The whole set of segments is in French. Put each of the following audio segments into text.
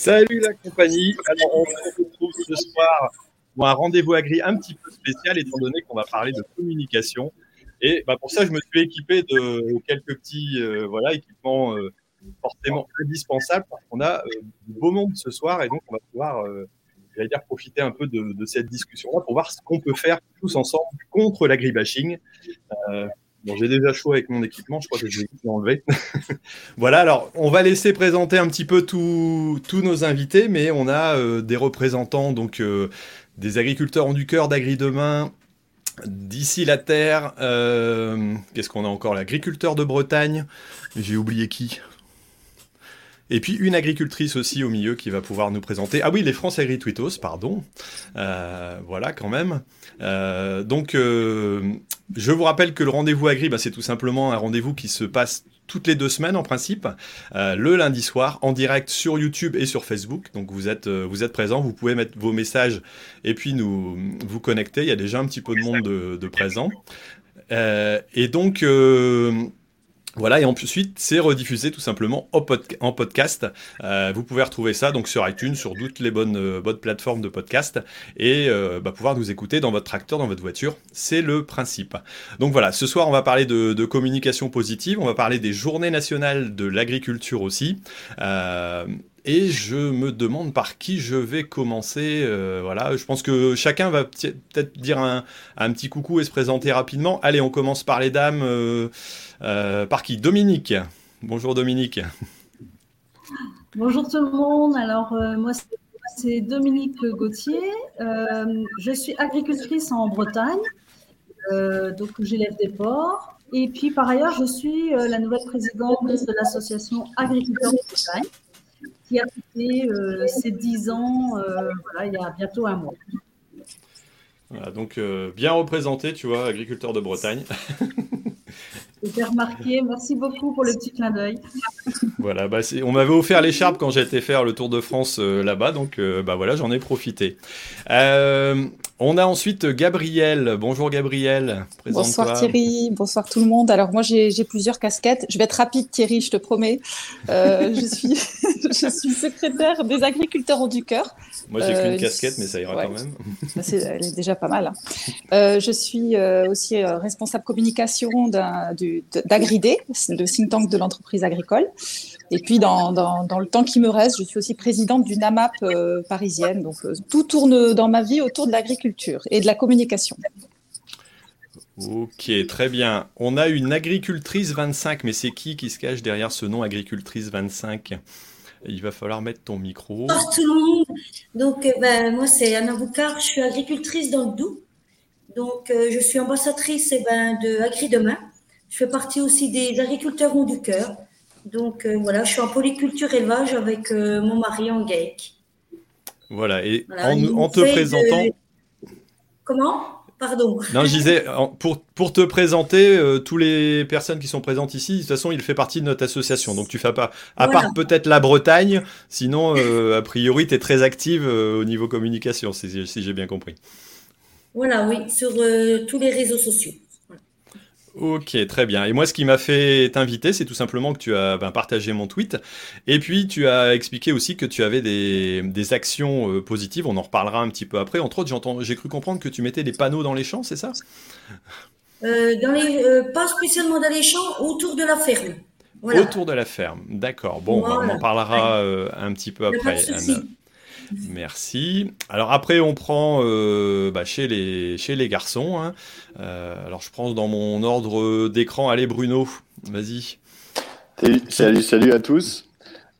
Salut la compagnie. Alors, on se retrouve ce soir pour un rendez-vous agri un petit peu spécial, étant donné qu'on va parler de communication. Et bah, pour ça, je me suis équipé de quelques petits euh, voilà, équipements euh, forcément indispensables parce qu'on a euh, du beau monde ce soir et donc on va pouvoir j'allais dire, profiter un peu de, de cette discussion-là pour voir ce qu'on peut faire tous ensemble contre l'agribashing. Euh, J'ai déjà chaud avec mon équipement, je crois que je vais l'enlever. voilà, alors on va laisser présenter un petit peu tous nos invités, mais on a euh, des représentants, donc euh, des agriculteurs en du cœur d'Agri Demain, d'ici la terre. Euh, qu'est-ce qu'on a encore L'agriculteur de Bretagne. J'ai oublié qui et puis une agricultrice aussi au milieu qui va pouvoir nous présenter. Ah oui, les France Agritwitos, pardon. Voilà quand même. Donc, je vous rappelle que le rendez-vous agri, bah, c'est tout simplement un rendez-vous qui se passe toutes les deux semaines en principe, le lundi soir, en direct sur YouTube et sur Facebook. Donc vous êtes, vous êtes présents, vous pouvez mettre vos messages et puis nous vous connecter. Il y a déjà un petit peu de monde de, de présents. et donc, voilà, et ensuite, c'est rediffusé tout simplement en podcast. Euh, vous pouvez retrouver ça donc sur iTunes, sur toutes les bonnes, euh, bonnes plateformes de podcast, et euh, bah, pouvoir nous écouter dans votre tracteur, dans votre voiture. C'est le principe. Donc voilà, ce soir, on va parler de, communication positive, on va parler des journées nationales de l'agriculture aussi. Et je me demande par qui je vais commencer. Euh, voilà, je pense que chacun va peut-être dire un, petit coucou et se présenter rapidement. Allez, on commence par les dames. Euh, euh, par qui? Dominique. Bonjour Dominique. Bonjour tout le monde. Alors moi c'est Dominique Gauthier. je suis agricultrice en Bretagne. donc j'élève des porcs. Et puis par ailleurs, je suis la nouvelle présidente de l'association Agriculteurs de Bretagne qui a fêté euh, ses 10 ans euh, voilà, il y a bientôt un mois. Voilà, donc euh, bien représenté, tu vois, agriculteur de Bretagne. J'ai remarqué, merci beaucoup pour le petit clin d'œil. voilà, bah on m'avait offert l'écharpe quand j'étais faire le Tour de France là-bas, donc bah voilà, j'en ai profité. On a ensuite Gabriel. Bonjour Gabriel. Bonsoir Thierry, bonsoir tout le monde. Alors moi j'ai plusieurs casquettes. Je vais être rapide Thierry, je te promets. Euh, je, suis, je suis secrétaire des agriculteurs du cœur. Moi j'ai qu'une euh, casquette mais ça ira quand même. elle est déjà pas mal. Hein. Euh, je suis aussi responsable communication d'Agridé, le think tank de l'entreprise agricole. Et puis, dans, dans, le temps qui me reste, je suis aussi présidente d'une AMAP euh, parisienne. Donc, euh, tout tourne dans ma vie autour de l'agriculture et de la communication. Ok, très bien. On a une agricultrice 25, mais c'est qui qui se cache derrière ce nom agricultrice 25 il va falloir mettre ton micro. Bonjour tout le monde. Donc, euh, ben, moi, c'est Anna Boucard. Je suis agricultrice dans le Doubs. Donc, je suis ambassadrice eh ben, de Agri Demain. Je fais partie aussi des agriculteurs ont du cœur. Donc euh, voilà, je suis en polyculture élevage avec euh, mon mari en GAEC. Voilà, et en, te présentant. Comment? Pardon. Non, je disais, pour, pour te présenter, euh, tous les personnes qui sont présentes ici, de toute façon, il fait partie de notre association. Donc, tu fais pas, à part peut-être la Bretagne, sinon, a priori, tu es très active au niveau communication, si, si j'ai bien compris. Voilà, oui, sur tous les réseaux sociaux. Ok, très bien. Et moi, ce qui m'a fait t'inviter, c'est tout simplement que tu as ben, partagé mon tweet. Et puis, tu as expliqué aussi que tu avais des, actions euh, positives. On en reparlera un petit peu après. Entre autres, j'ai cru comprendre que tu mettais des panneaux dans les champs, c'est ça? Euh, dans les, euh, Pas spécialement dans les champs, autour de la ferme. Autour de la ferme, d'accord. Bon, on en parlera un petit peu après. Merci. Alors après, on prend euh, bah, chez, les, chez les garçons. Hein. Euh, alors je prends dans mon ordre d'écran. Allez Bruno, vas-y. Salut, salut, à tous.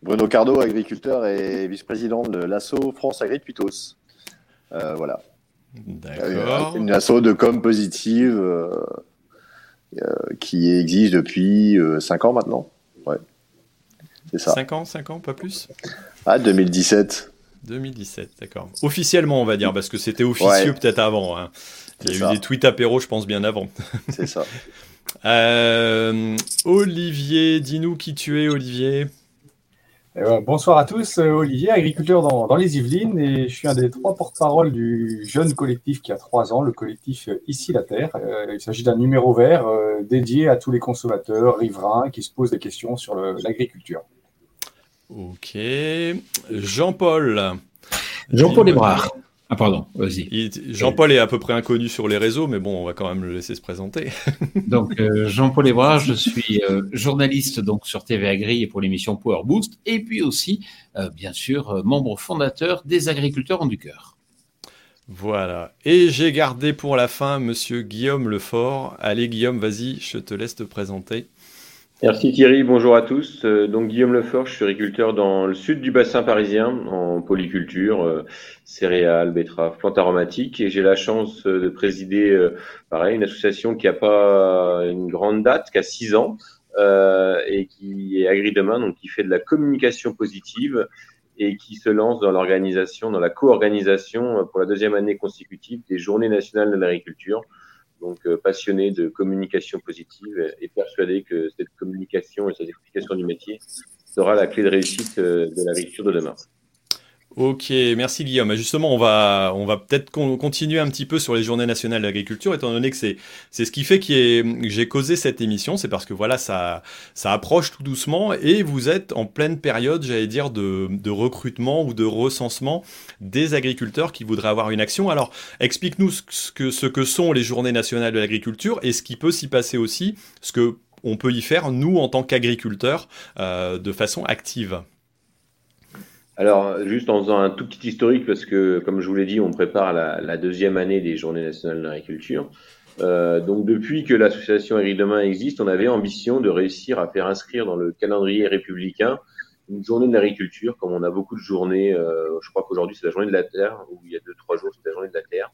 Bruno Cardo, agriculteur et vice-président de l'ASSO France Agricultos. Euh, voilà. D'accord. Une asso de com positive qui existe depuis 5 ans maintenant. Ouais. C'est ça. 5 ans, 5 ans, pas plus? Ah, 2017. 2017, d'accord. Officiellement, on va dire, parce que c'était officieux peut-être avant. Hein. Il y a eu des tweets apéro, je pense, bien avant. C'est ça. Euh, Olivier, dis-nous qui tu es, Olivier. Eh ben, bonsoir à tous, euh, Olivier, agriculteur dans, les Yvelines, et je suis un des trois porte-parole du jeune collectif qui a trois ans, le collectif Ici la Terre. Euh, il s'agit d'un numéro vert dédié à tous les consommateurs riverains qui se posent des questions sur l'agriculture. Ok. Jean-Paul. Jean-Paul Ebrard. Ah pardon, vas-y. Jean-Paul est à peu près inconnu sur les réseaux, mais bon, on va quand même le laisser se présenter. donc euh, Jean-Paul Ebrard, je suis euh, journaliste donc sur TV Agri et pour l'émission Power Boost, et puis aussi, euh, bien sûr, membre fondateur des Agriculteurs en du cœur. Voilà. Et j'ai gardé pour la fin Monsieur Guillaume Lefort. Allez Guillaume, vas-y, je te laisse te présenter. Merci Thierry, bonjour à tous. Euh, donc Guillaume Lefort, je suis agriculteur dans le sud du bassin parisien en polyculture, euh, céréales, betteraves, plantes aromatiques et j'ai la chance euh, de présider pareil une association qui n'a pas une grande date, qui a six ans et qui est Agri Demain, donc qui fait de la communication positive et qui se lance dans l'organisation, dans la co-organisation pour la deuxième année consécutive des Journées nationales de l'agriculture donc euh, passionné de communication positive et persuadé que cette communication et cette explication du métier sera la clé de réussite euh, de l'agriculture de demain. Ok, merci Guillaume. Justement, on va, on va peut-être continuer un petit peu sur les journées nationales d'agriculture, étant donné que c'est, c'est ce qui fait que j'ai causé cette émission. C'est parce que voilà, ça, ça approche tout doucement et vous êtes en pleine période, j'allais dire, de, de recrutement ou de recensement des agriculteurs qui voudraient avoir une action. Alors, explique-nous ce que, ce que sont les journées nationales de l'agriculture et ce qui peut s'y passer aussi, ce que on peut y faire, nous, en tant qu'agriculteurs, euh, de façon active. Alors, juste en faisant un tout petit historique, parce que, comme je vous l'ai dit, on prépare la, deuxième année des Journées nationales de l'agriculture. Euh, donc, depuis que l'association Agri Demain existe, on avait ambition de réussir à faire inscrire dans le calendrier républicain une journée de l'agriculture, comme on a beaucoup de journées. Euh, je crois qu'aujourd'hui, c'est la journée de la Terre, ou il y a deux, trois jours, c'est la journée de la Terre.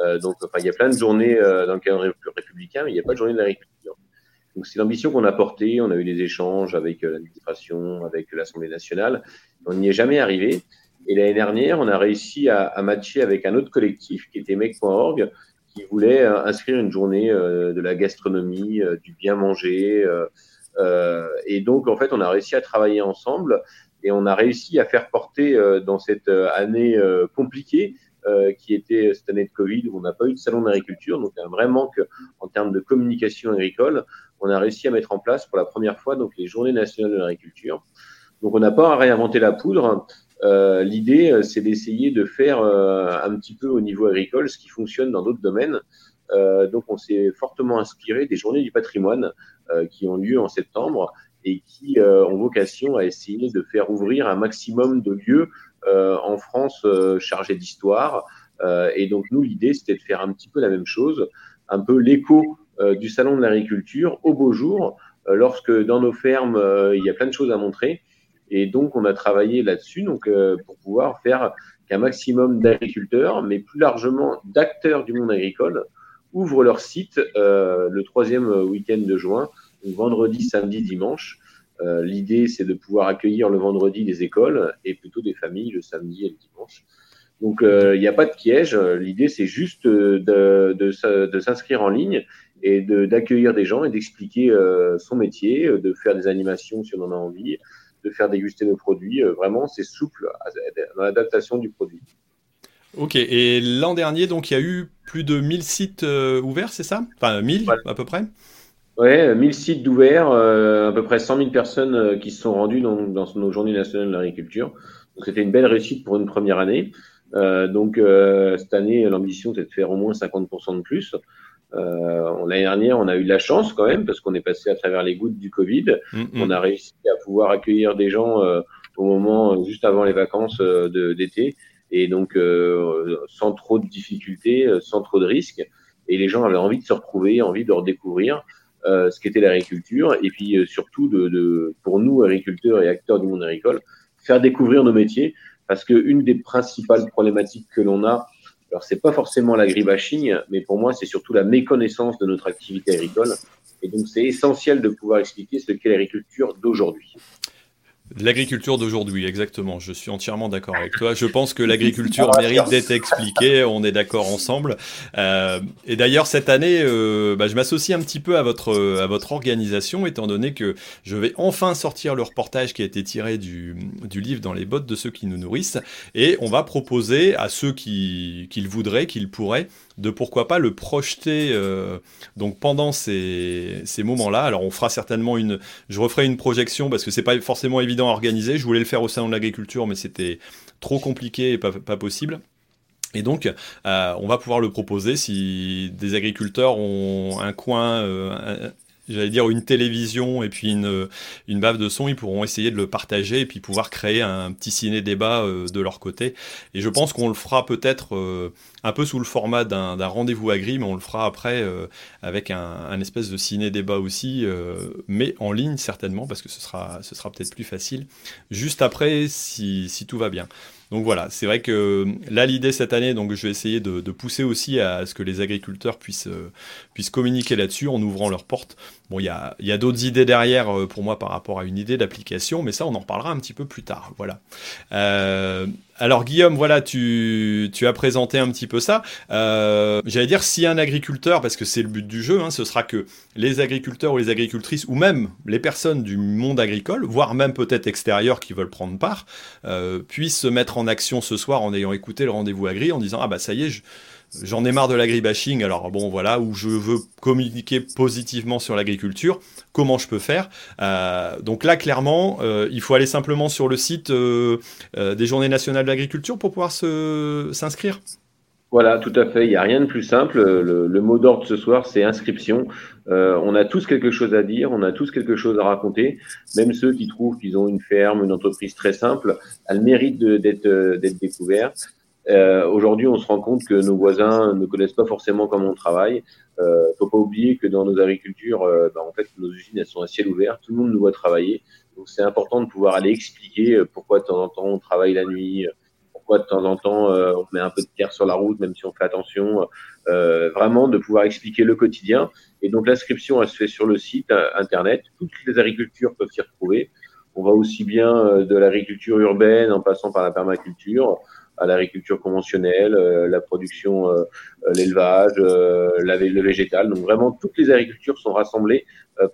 Euh, donc, enfin, il y a plein de journées euh, dans le calendrier républicain, mais il n'y a pas de journée de l'agriculture. Donc c'est l'ambition qu'on a portée. On a eu des échanges avec euh, l'administration, avec l'Assemblée nationale. On n'y est jamais arrivé. Et l'année dernière, on a réussi à, à, matcher avec un autre collectif qui était mec.org, qui voulait euh, inscrire une journée euh, de la gastronomie, du bien manger. et donc, en fait, on a réussi à travailler ensemble et on a réussi à faire porter dans cette année compliquée, qui était cette année de Covid, où on n'a pas eu de salon d'agriculture, donc un vrai manque en termes de communication agricole on a réussi à mettre en place pour la première fois donc les Journées nationales de l'agriculture. Donc on n'a pas réinventé la poudre. Euh, l'idée, euh, c'est d'essayer de faire euh, un petit peu au niveau agricole ce qui fonctionne dans d'autres domaines. donc on s'est fortement inspiré des Journées du patrimoine qui ont lieu en septembre et qui ont vocation à essayer de faire ouvrir un maximum de lieux en France chargés d'histoire. et donc nous, l'idée, c'était de faire un petit peu la même chose, un peu l'écho euh, du salon de l'agriculture au beau jour, euh, lorsque dans nos fermes, euh, il y a plein de choses à montrer. Et donc, on a travaillé là-dessus donc, pour pouvoir faire qu'un maximum d'agriculteurs, mais plus largement d'acteurs du monde agricole, ouvrent leur site le troisième week-end de juin, vendredi, samedi, dimanche. L'idée, c'est de pouvoir accueillir le vendredi des écoles et plutôt des familles le samedi et le dimanche. Donc, il n'y a pas de piège. L'idée, c'est juste de, de, de s'inscrire en ligne et d'accueillir des gens et d'expliquer euh, son métier, euh, de faire des animations si on en a envie, de faire déguster nos produits. Euh, vraiment, c'est souple dans l'adaptation du produit. Ok, et l'an dernier, donc, il y a eu plus de 1000 sites ouverts, c'est ça? Enfin, 1000 à peu près? Ouais, 1000 sites d'ouverts, à peu près 100 000 personnes qui se sont rendues dans, dans nos journées nationales de l'agriculture. Donc, c'était une belle réussite pour une première année. donc, cette année, l'ambition, c'est de faire au moins 50% de plus. Euh, L'année dernière, on a eu de la chance quand même parce qu'on est passé à travers les gouttes du Covid. Mm-hmm. On a réussi à pouvoir accueillir des gens euh, au moment euh, juste avant les vacances euh, d'été et donc sans trop de difficultés, sans trop de risques. Et les gens avaient envie de se retrouver, envie de redécouvrir ce qu'était l'agriculture et puis surtout de, de, pour nous agriculteurs et acteurs du monde agricole, faire découvrir nos métiers parce qu'une des principales problématiques que l'on a alors, c'est pas forcément l'agribashing, mais pour moi, c'est surtout la méconnaissance de notre activité agricole. Et donc, c'est essentiel de pouvoir expliquer ce qu'est l'agriculture d'aujourd'hui. L'agriculture d'aujourd'hui, exactement. Je suis entièrement d'accord avec toi. Je pense que l'agriculture mérite d'être expliquée. On est d'accord ensemble. Euh, et d'ailleurs, cette année, euh, bah, je m'associe un petit peu à votre à votre organisation, étant donné que je vais enfin sortir le reportage qui a été tiré du, du livre dans les bottes de ceux qui nous nourrissent, et on va proposer à ceux qui, qui le voudraient, qui le pourraient, de pourquoi pas le projeter euh, donc pendant ces, moments-là. Alors on fera certainement une, je referai une projection parce que c'est pas forcément évident à organiser. Je voulais le faire au salon de l'agriculture, mais c'était trop compliqué et pas, pas possible. Et donc, euh, on va pouvoir le proposer si des agriculteurs ont un coin, euh, j'allais dire une télévision et puis une, une bave de son, ils pourront essayer de le partager et puis pouvoir créer un petit ciné-débat euh, de leur côté. Et je pense qu'on le fera peut-être euh, un peu sous le format d'un rendez-vous agri, mais on le fera après euh, avec un, un, espèce de ciné-débat aussi, mais en ligne certainement, parce que ce sera, ce sera peut-être plus facile, juste après si, si tout va bien. Donc voilà, c'est vrai que là l'idée cette année, donc je vais essayer de, pousser aussi à ce que les agriculteurs puissent, euh, puissent communiquer là-dessus en ouvrant leurs portes. Bon, il y a, d'autres idées derrière euh, pour moi par rapport à une idée d'application, mais ça on en reparlera un petit peu plus tard. Voilà. Euh, alors Guillaume, voilà, tu, as présenté un petit peu ça. Euh, J'allais dire, si un agriculteur, parce que c'est le but du jeu, hein, ce sera que les agriculteurs ou les agricultrices, ou même les personnes du monde agricole, voire même peut-être extérieurs qui veulent prendre part, puissent se mettre en action ce soir en ayant écouté le rendez-vous agri, en disant, ah bah ça y est, je, j'en ai marre de l'agribashing, alors bon voilà, où je veux communiquer positivement sur l'agriculture, comment je peux faire euh, Donc là, clairement, euh, il faut aller simplement sur le site euh, des Journées nationales de l'agriculture pour pouvoir s'inscrire. Voilà, tout à fait. Il n'y a rien de plus simple. Le, mot d'ordre ce soir, c'est inscription. on a tous quelque chose à dire, on a tous quelque chose à raconter. Même ceux qui trouvent qu'ils ont une ferme, une entreprise très simple, elle mérite d'être découverte. Euh, Aujourd'hui, on se rend compte que nos voisins ne connaissent pas forcément comment on travaille. Euh, faut pas oublier que dans nos agricultures, euh, bah, en fait, nos usines elles sont à ciel ouvert. Tout le monde nous voit travailler. Donc, c'est important de pouvoir aller expliquer euh, pourquoi de temps en temps on travaille la nuit, pourquoi de temps en temps euh, on met un peu de terre sur la route, même si on fait attention. vraiment, de pouvoir expliquer le quotidien. Et donc, l'inscription, elle se fait sur le site internet. Toutes les agricultures peuvent s'y retrouver. On va aussi bien de l'agriculture urbaine en passant par la permaculture à l'agriculture conventionnelle, euh, la production, euh, euh, l'élevage, le végétal. Donc vraiment, toutes les agricultures sont rassemblées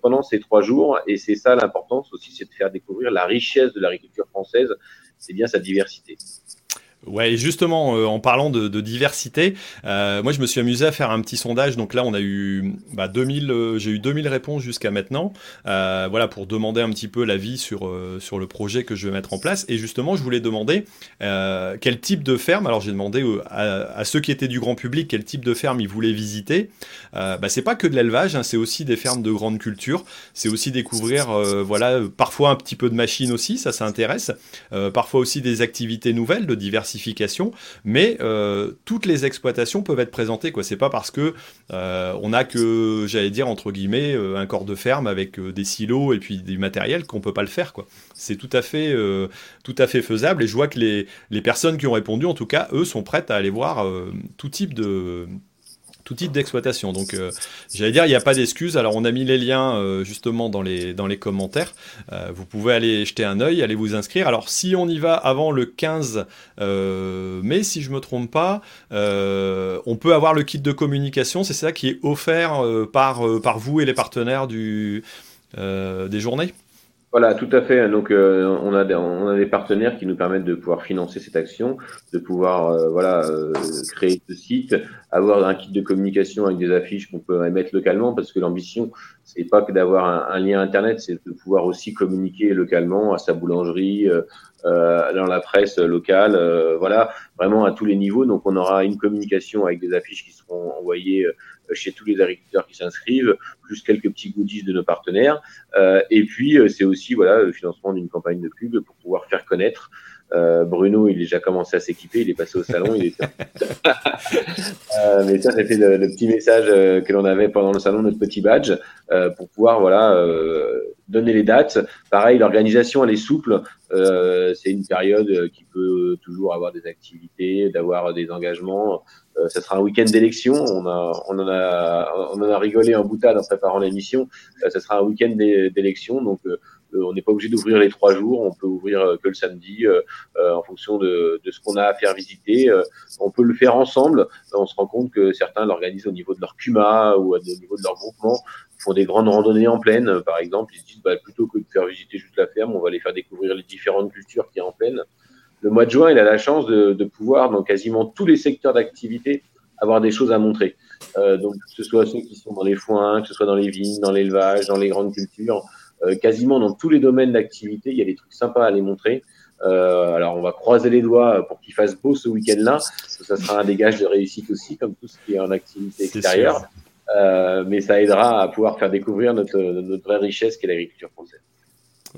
pendant ces trois jours. Et c'est ça l'importance aussi, c'est de faire découvrir la richesse de l'agriculture française, c'est bien sa diversité. Ouais, justement, euh, en parlant de, diversité, euh, moi je me suis amusé à faire un petit sondage. Donc là, on a eu bah, 2000, euh, j'ai eu 2000 réponses jusqu'à maintenant. voilà, pour demander un petit peu l'avis sur, sur le projet que je vais mettre en place. Et justement, je voulais demander quel type de ferme. Alors j'ai demandé à, ceux qui étaient du grand public quel type de ferme ils voulaient visiter. bah, c'est pas que de l'élevage, hein, c'est aussi des fermes de grande culture. C'est aussi découvrir, voilà, parfois un petit peu de machines aussi, ça, ça intéresse. parfois aussi des activités nouvelles de diversité mais euh, toutes les exploitations peuvent être présentées. C'est pas parce que euh, on a que, j'allais dire entre guillemets, euh, un corps de ferme avec des silos et puis du matériel qu'on peut pas le faire. C'est tout à fait, tout à fait faisable. Et je vois que les, les personnes qui ont répondu, en tout cas, eux, sont prêtes à aller voir tout type de tout d'exploitation. Donc, euh, j'allais dire, il n'y a pas d'excuse. Alors, on a mis les liens euh, justement dans les, dans les commentaires. Euh, vous pouvez aller jeter un œil, aller vous inscrire. Alors, si on y va avant le 15 mai, si je me trompe pas, on peut avoir le kit de communication. C'est ça qui est offert par, par vous et les partenaires du, des journées? Voilà, tout à fait. Donc, euh, on, a des, on a des partenaires qui nous permettent de pouvoir financer cette action, de pouvoir euh, voilà euh, créer ce site, avoir un kit de communication avec des affiches qu'on peut émettre localement, parce que l'ambition, c'est pas que d'avoir un, un, lien internet, c'est de pouvoir aussi communiquer localement à sa boulangerie, dans la presse locale, voilà, vraiment à tous les niveaux. Donc, on aura une communication avec des affiches qui seront envoyées chez tous les agriculteurs qui s'inscrivent, plus quelques petits goodies de nos partenaires. Euh, et puis, euh, c'est aussi voilà, le financement d'une campagne de pub pour pouvoir faire connaître euh, Bruno, il a déjà commencé à s'équiper, il est passé au salon. Il était... euh, mais ça, c'était le, le, petit message euh, que l'on avait pendant le salon, notre petit badge, euh, pour pouvoir voilà euh, donner les dates. Pareil, l'organisation, elle est souple. c'est une période qui peut toujours avoir des activités, d'avoir des engagements. ça sera un week-end d'élection. On, a, on, en a, on en a rigolé en boutade en préparant l'émission. ça sera un week-end d'élection, donc euh, on n'est pas obligé d'ouvrir les trois jours, on peut ouvrir euh, que le samedi euh, en fonction de, ce qu'on a à faire visiter. on peut le faire ensemble. On se rend compte que certains l'organisent au niveau de leur CUMA ou au niveau de leur groupement font des grandes randonnées en plaine, par exemple, ils se disent bah, plutôt que de faire visiter juste la ferme, on va les faire découvrir les différentes cultures qu'il y a en plaine. Le mois de juin, il a la chance de, pouvoir, dans quasiment tous les secteurs d'activité, avoir des choses à montrer. donc, que ce soit ceux qui sont dans les foins, que ce soit dans les vignes, dans l'élevage, dans les grandes cultures, quasiment dans tous les domaines d'activité, il y a des trucs sympas à les montrer. Euh, alors, on va croiser les doigts pour qu'il fasse beau ce week-end-là. Ça sera un dégage de réussite aussi, comme tout ce qui est en activité extérieure. Euh, mais ça aidera à pouvoir faire découvrir notre, vraie richesse qui est l'agriculture française.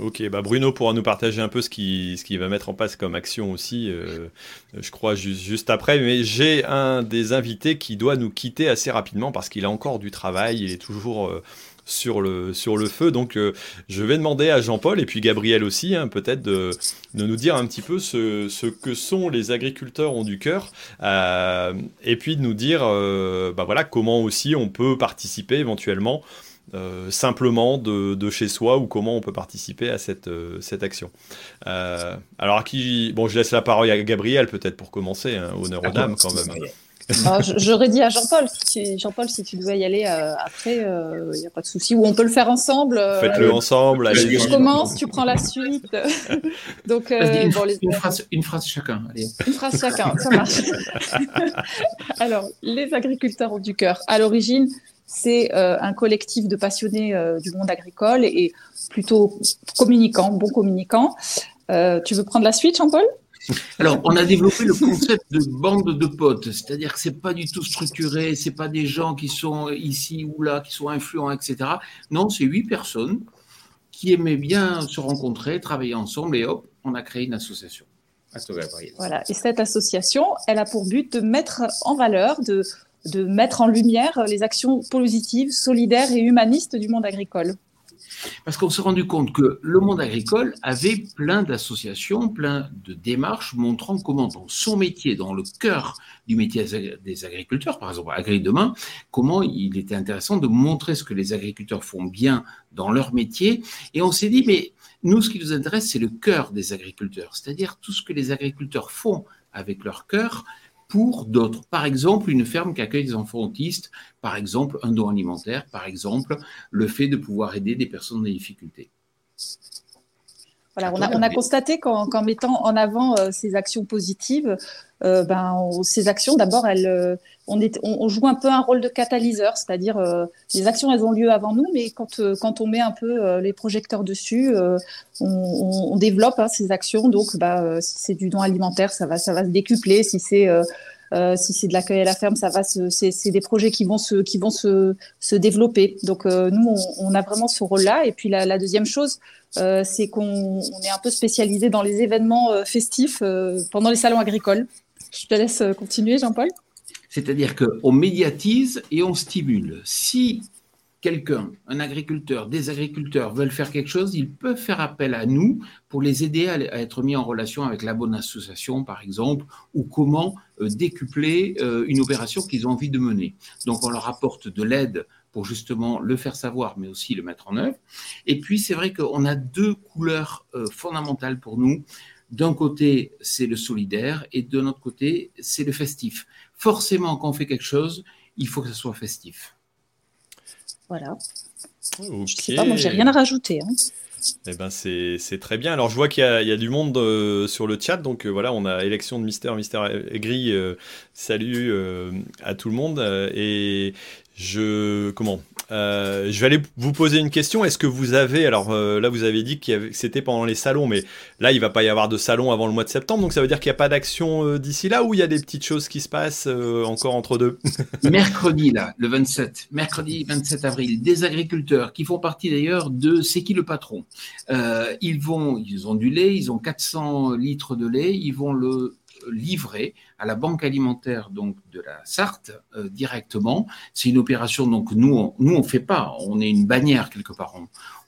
Ok, bah Bruno pourra nous partager un peu ce qu'il qui va mettre en place comme action aussi, euh, je crois, juste, juste après. Mais j'ai un des invités qui doit nous quitter assez rapidement parce qu'il a encore du travail, il est toujours euh, sur le, sur le feu. Donc, euh, je vais demander à Jean-Paul et puis Gabriel aussi, hein, peut-être, de, de, nous dire un petit peu ce, ce, que sont les agriculteurs ont du cœur, euh, et puis de nous dire, euh, bah voilà, comment aussi on peut participer éventuellement. simplement de, de, chez soi ou comment on peut participer à cette, cette action. alors à qui bon je laisse la parole à Gabriel peut-être pour commencer, hein, honneur aux dames quand même. Ah, j'aurais dit à Jean-Paul, Jean-Paul, si tu dois y aller euh, après, il euh, n'y a pas de souci. Ou on peut le faire ensemble. Euh, Faites-le ensemble. Allez, je commence, tu prends la suite. Donc, une, bon, les... une, phrase, une, phrase, chacun. Allez. Une phrase chacun, ça marche. Alors, les agriculteurs ont du cœur. À l'origine, c'est un collectif de passionnés du monde agricole et plutôt communicants, bons communicants. tu veux prendre la suite, Jean-Paul? Alors, on a développé le concept de bande de potes, c'est-à-dire que c'est pas du tout structuré, c'est pas des gens qui sont ici ou là, qui sont influents, etc. Non, c'est huit personnes qui aimaient bien se rencontrer, travailler ensemble, et hop, on a créé une association. Voilà, et cette association, elle a pour but de mettre en valeur, de, de mettre en lumière les actions positives, solidaires et humanistes du monde agricole. Parce qu'on s'est rendu compte que le monde agricole avait plein d'associations, plein de démarches montrant comment dans son métier, dans le cœur du métier des agriculteurs, par exemple Agri Demain, comment il était intéressant de montrer ce que les agriculteurs font bien dans leur métier. Et on s'est dit, mais nous, ce qui nous intéresse, c'est le cœur des agriculteurs, c'est-à-dire tout ce que les agriculteurs font avec leur cœur, pour d'autres. Par exemple, une ferme qui accueille des enfants autistes, par exemple, un don alimentaire, par exemple, le fait de pouvoir aider des personnes en difficulté. Voilà, on, a, on a constaté qu'en mettant en avant euh, ces actions positives, euh, ben, ces actions, d'abord, elles, euh, on, est, on, joue un peu un rôle de catalyseur, c'est-à-dire les actions, elles ont lieu avant nous, mais quand, quand on met un peu les projecteurs dessus, on, on, développe hein, ces actions. Donc, bah, si c'est du don alimentaire, ça va, ça va se décupler. Si c'est euh, si c'est de l'accueil à la ferme, ça va c'est des projets qui vont se, qui vont se, se développer. Donc euh, nous, on, a vraiment ce rôle-là. Et puis la, deuxième chose, euh, c'est qu'on est un peu spécialisé dans les événements festifs pendant les salons agricoles. Je te laisse continuer, Jean-Paul. C'est-à-dire qu'on médiatise et on stimule. Si quelqu'un, un agriculteur, des agriculteurs veulent faire quelque chose, ils peuvent faire appel à nous pour les aider à, être mis en relation avec la bonne association, par exemple, ou comment euh, décupler euh, une opération qu'ils ont envie de mener. Donc on leur apporte de l'aide pour justement le faire savoir, mais aussi le mettre en œuvre. Et puis c'est vrai qu'on a deux couleurs euh, fondamentales pour nous. D'un côté, c'est le solidaire, et de l'autre côté, c'est le festif. Forcément, quand on fait quelque chose, il faut que ce soit festif. Voilà. Je sais pas, moi j'ai rien à rajouter. Hein. Eh ben c'est très bien. Alors je vois qu'il y, y, a du monde euh, sur le chat, donc euh, voilà, on a élection de Mister, Mister Gris. Euh, salut à tout le monde et je comment? Euh, je vais aller vous poser une question. Est-ce que vous avez, alors euh, là vous avez dit que c'était pendant les salons, mais là il va pas y avoir de salon avant le mois de septembre, donc ça veut dire qu'il n'y a pas d'action euh, d'ici là ou il y a des petites choses qui se passent encore entre deux? Mercredi là, le 27, mercredi 27 avril, des agriculteurs qui font partie d'ailleurs de C'est qui le patron? Ils vont, ils ont du lait, ils ont 400 litres de lait, ils vont le livrer à la banque alimentaire donc de la Sarthe euh, directement. C'est une opération donc nous on, nous on fait pas, on est une bannière quelque part.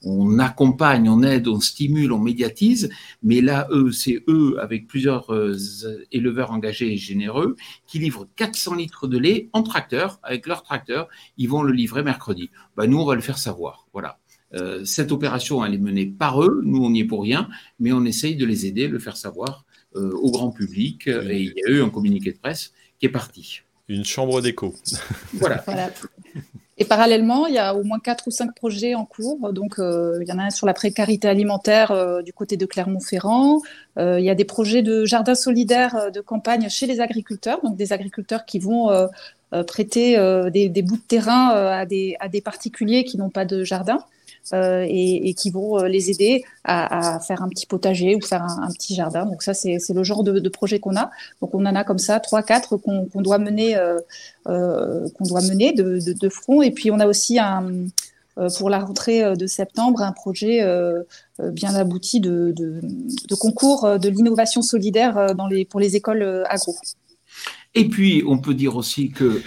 On, accompagne, on aide, on stimule, on médiatise, mais là eux c'est eux avec plusieurs euh, éleveurs engagés et généreux qui livrent 400 litres de lait en tracteur avec leur tracteur. Ils vont le livrer mercredi. Bah, nous on va le faire savoir. Voilà. Euh, cette opération, elle est menée par eux, nous on n'y est pour rien, mais on essaye de les aider, de le faire savoir au grand public. Et il y a eu un communiqué de presse qui est parti. Une chambre d'écho. Voilà. Et parallèlement, il y a au moins quatre ou cinq projets en cours. Donc, euh, il y en a un sur la précarité alimentaire euh, du côté de Clermont-Ferrand. Euh, il y a des projets de jardins solidaires de campagne chez les agriculteurs, donc des agriculteurs qui vont prêter des, des, bouts de terrain à des, à des particuliers qui n'ont pas de jardin. Euh, et, qui vont euh, les aider à, faire un petit potager ou faire un, petit jardin. Donc ça, c'est le genre de, projet qu'on a. Donc on en a comme ça trois, quatre qu'on doit mener, euh, euh, qu'on doit mener de, de, front. Et puis on a aussi pour la rentrée de septembre un projet bien abouti de, concours de l'innovation solidaire pour les écoles agro. Et puis, on peut dire aussi que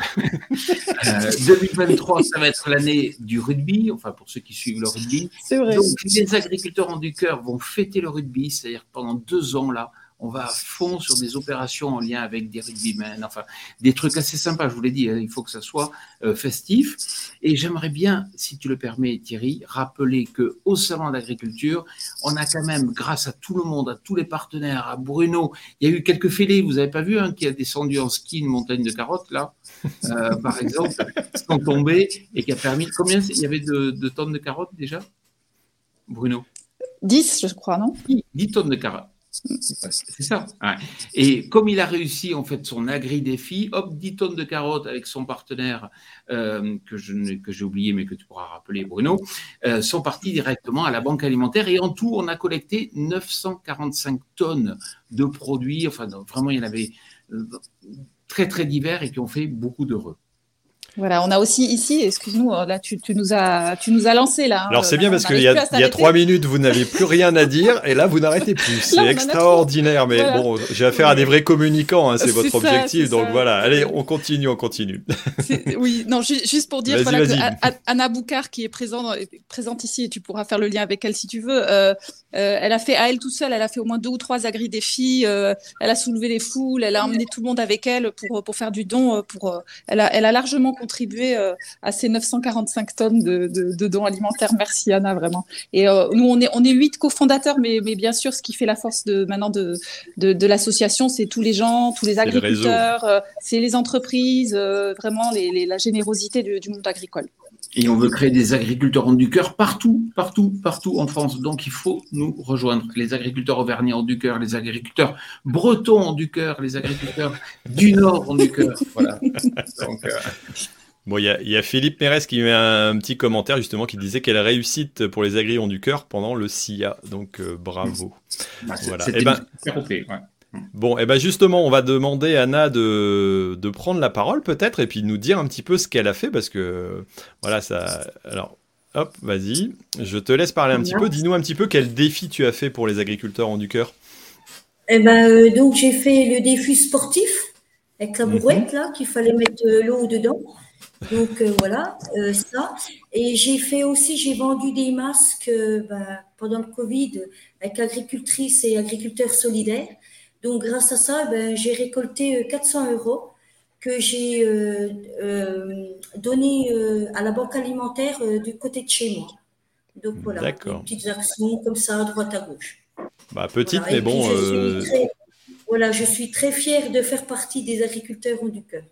2023, euh, ça va être l'année du rugby, enfin pour ceux qui suivent le rugby. Vrai. Donc, les agriculteurs en du cœur vont fêter le rugby, c'est-à-dire pendant deux ans là, on va à fond sur des opérations en lien avec des rugbymen, enfin des trucs assez sympas, je vous l'ai dit, hein, il faut que ça soit euh, festif. Et j'aimerais bien, si tu le permets Thierry, rappeler que au Salon d'agriculture, on a quand même, grâce à tout le monde, à tous les partenaires, à Bruno, il y a eu quelques fêlés, vous n'avez pas vu, hein, qui a descendu en ski une montagne de carottes, là, euh, par exemple, qui sont tombés et qui a permis, combien il y avait de, de tonnes de carottes déjà? Bruno? 10, je crois, non? 10 tonnes de carottes. C'est ça. Et comme il a réussi en fait son agri défi, hop, 10 tonnes de carottes avec son partenaire euh, que j'ai oublié mais que tu pourras rappeler Bruno, euh, sont partis directement à la banque alimentaire et en tout on a collecté 945 tonnes de produits. Enfin vraiment il y en avait euh, très très divers et qui ont fait beaucoup d'heureux. Voilà, on a aussi ici, excuse-nous, euh, là tu, tu, nous as tu nous as lancé là. Hein, Alors c'est bien parce qu'il y, a, trois minutes vous n'avez plus rien à dire et là vous n'arrêtez plus. C'est extraordinaire, mais bon, j'ai affaire à des vrais communicants, hein, c'est votre objectif, donc voilà. Allez, on continue, on continue. Oui, non, juste pour dire voilà, que Anna Boucard qui est présente, présente ici et tu pourras faire le lien avec elle si tu veux. Euh, euh, elle a fait à elle toute seule, elle a fait au moins deux ou trois agri défis. Euh, elle a soulevé les foules, elle a emmené tout le monde avec elle pour pour faire du don. Pour elle a elle a largement contribué euh, à ces 945 tonnes de, dons alimentaires. Merci Anna, vraiment. Et euh, nous, on est, on est huit cofondateurs, mais, mais bien sûr, ce qui fait la force de, maintenant de, de, l'association, c'est tous les gens, tous les agriculteurs, euh, c'est les entreprises, vraiment les, la générosité du, monde agricole. Et on veut créer des agriculteurs en du cœur partout, partout, partout en France. Donc il faut nous rejoindre. Les agriculteurs auvergnats en du cœur, les agriculteurs bretons en du cœur, les agriculteurs du Nord en du cœur. Voilà. Donc, Bon, il y, a Philippe Mérès qui met un, petit commentaire justement qui disait quelle réussite pour les agrillons du cœur pendant le SIA. Donc euh, bravo. Bah, voilà. Et eh ben, Bon, et eh ben justement, on va demander à Anna de, de prendre la parole peut-être et puis nous dire un petit peu ce qu'elle a fait parce que voilà ça. Alors. Hop, vas-y. Je te laisse parler un petit peu. Dis-nous un petit peu quel défi tu as fait pour les agriculteurs en du cœur. Eh ben, euh, donc j'ai fait le défi sportif avec la mhm. brouette là qu'il fallait mettre l'eau dedans. Donc euh, voilà, euh, ça. Et j'ai fait aussi, j'ai vendu des masques euh, ben, pendant le Covid avec agricultrices et agriculteurs solidaires. Donc grâce à ça, ben, j'ai récolté 400 euros que j'ai donné à la banque alimentaire du côté de chez moi. Donc voilà, des petites actions comme ça, à droite à gauche. Bah, petite, mais bon. voilà, je suis très fière de faire partie des agriculteurs du cœur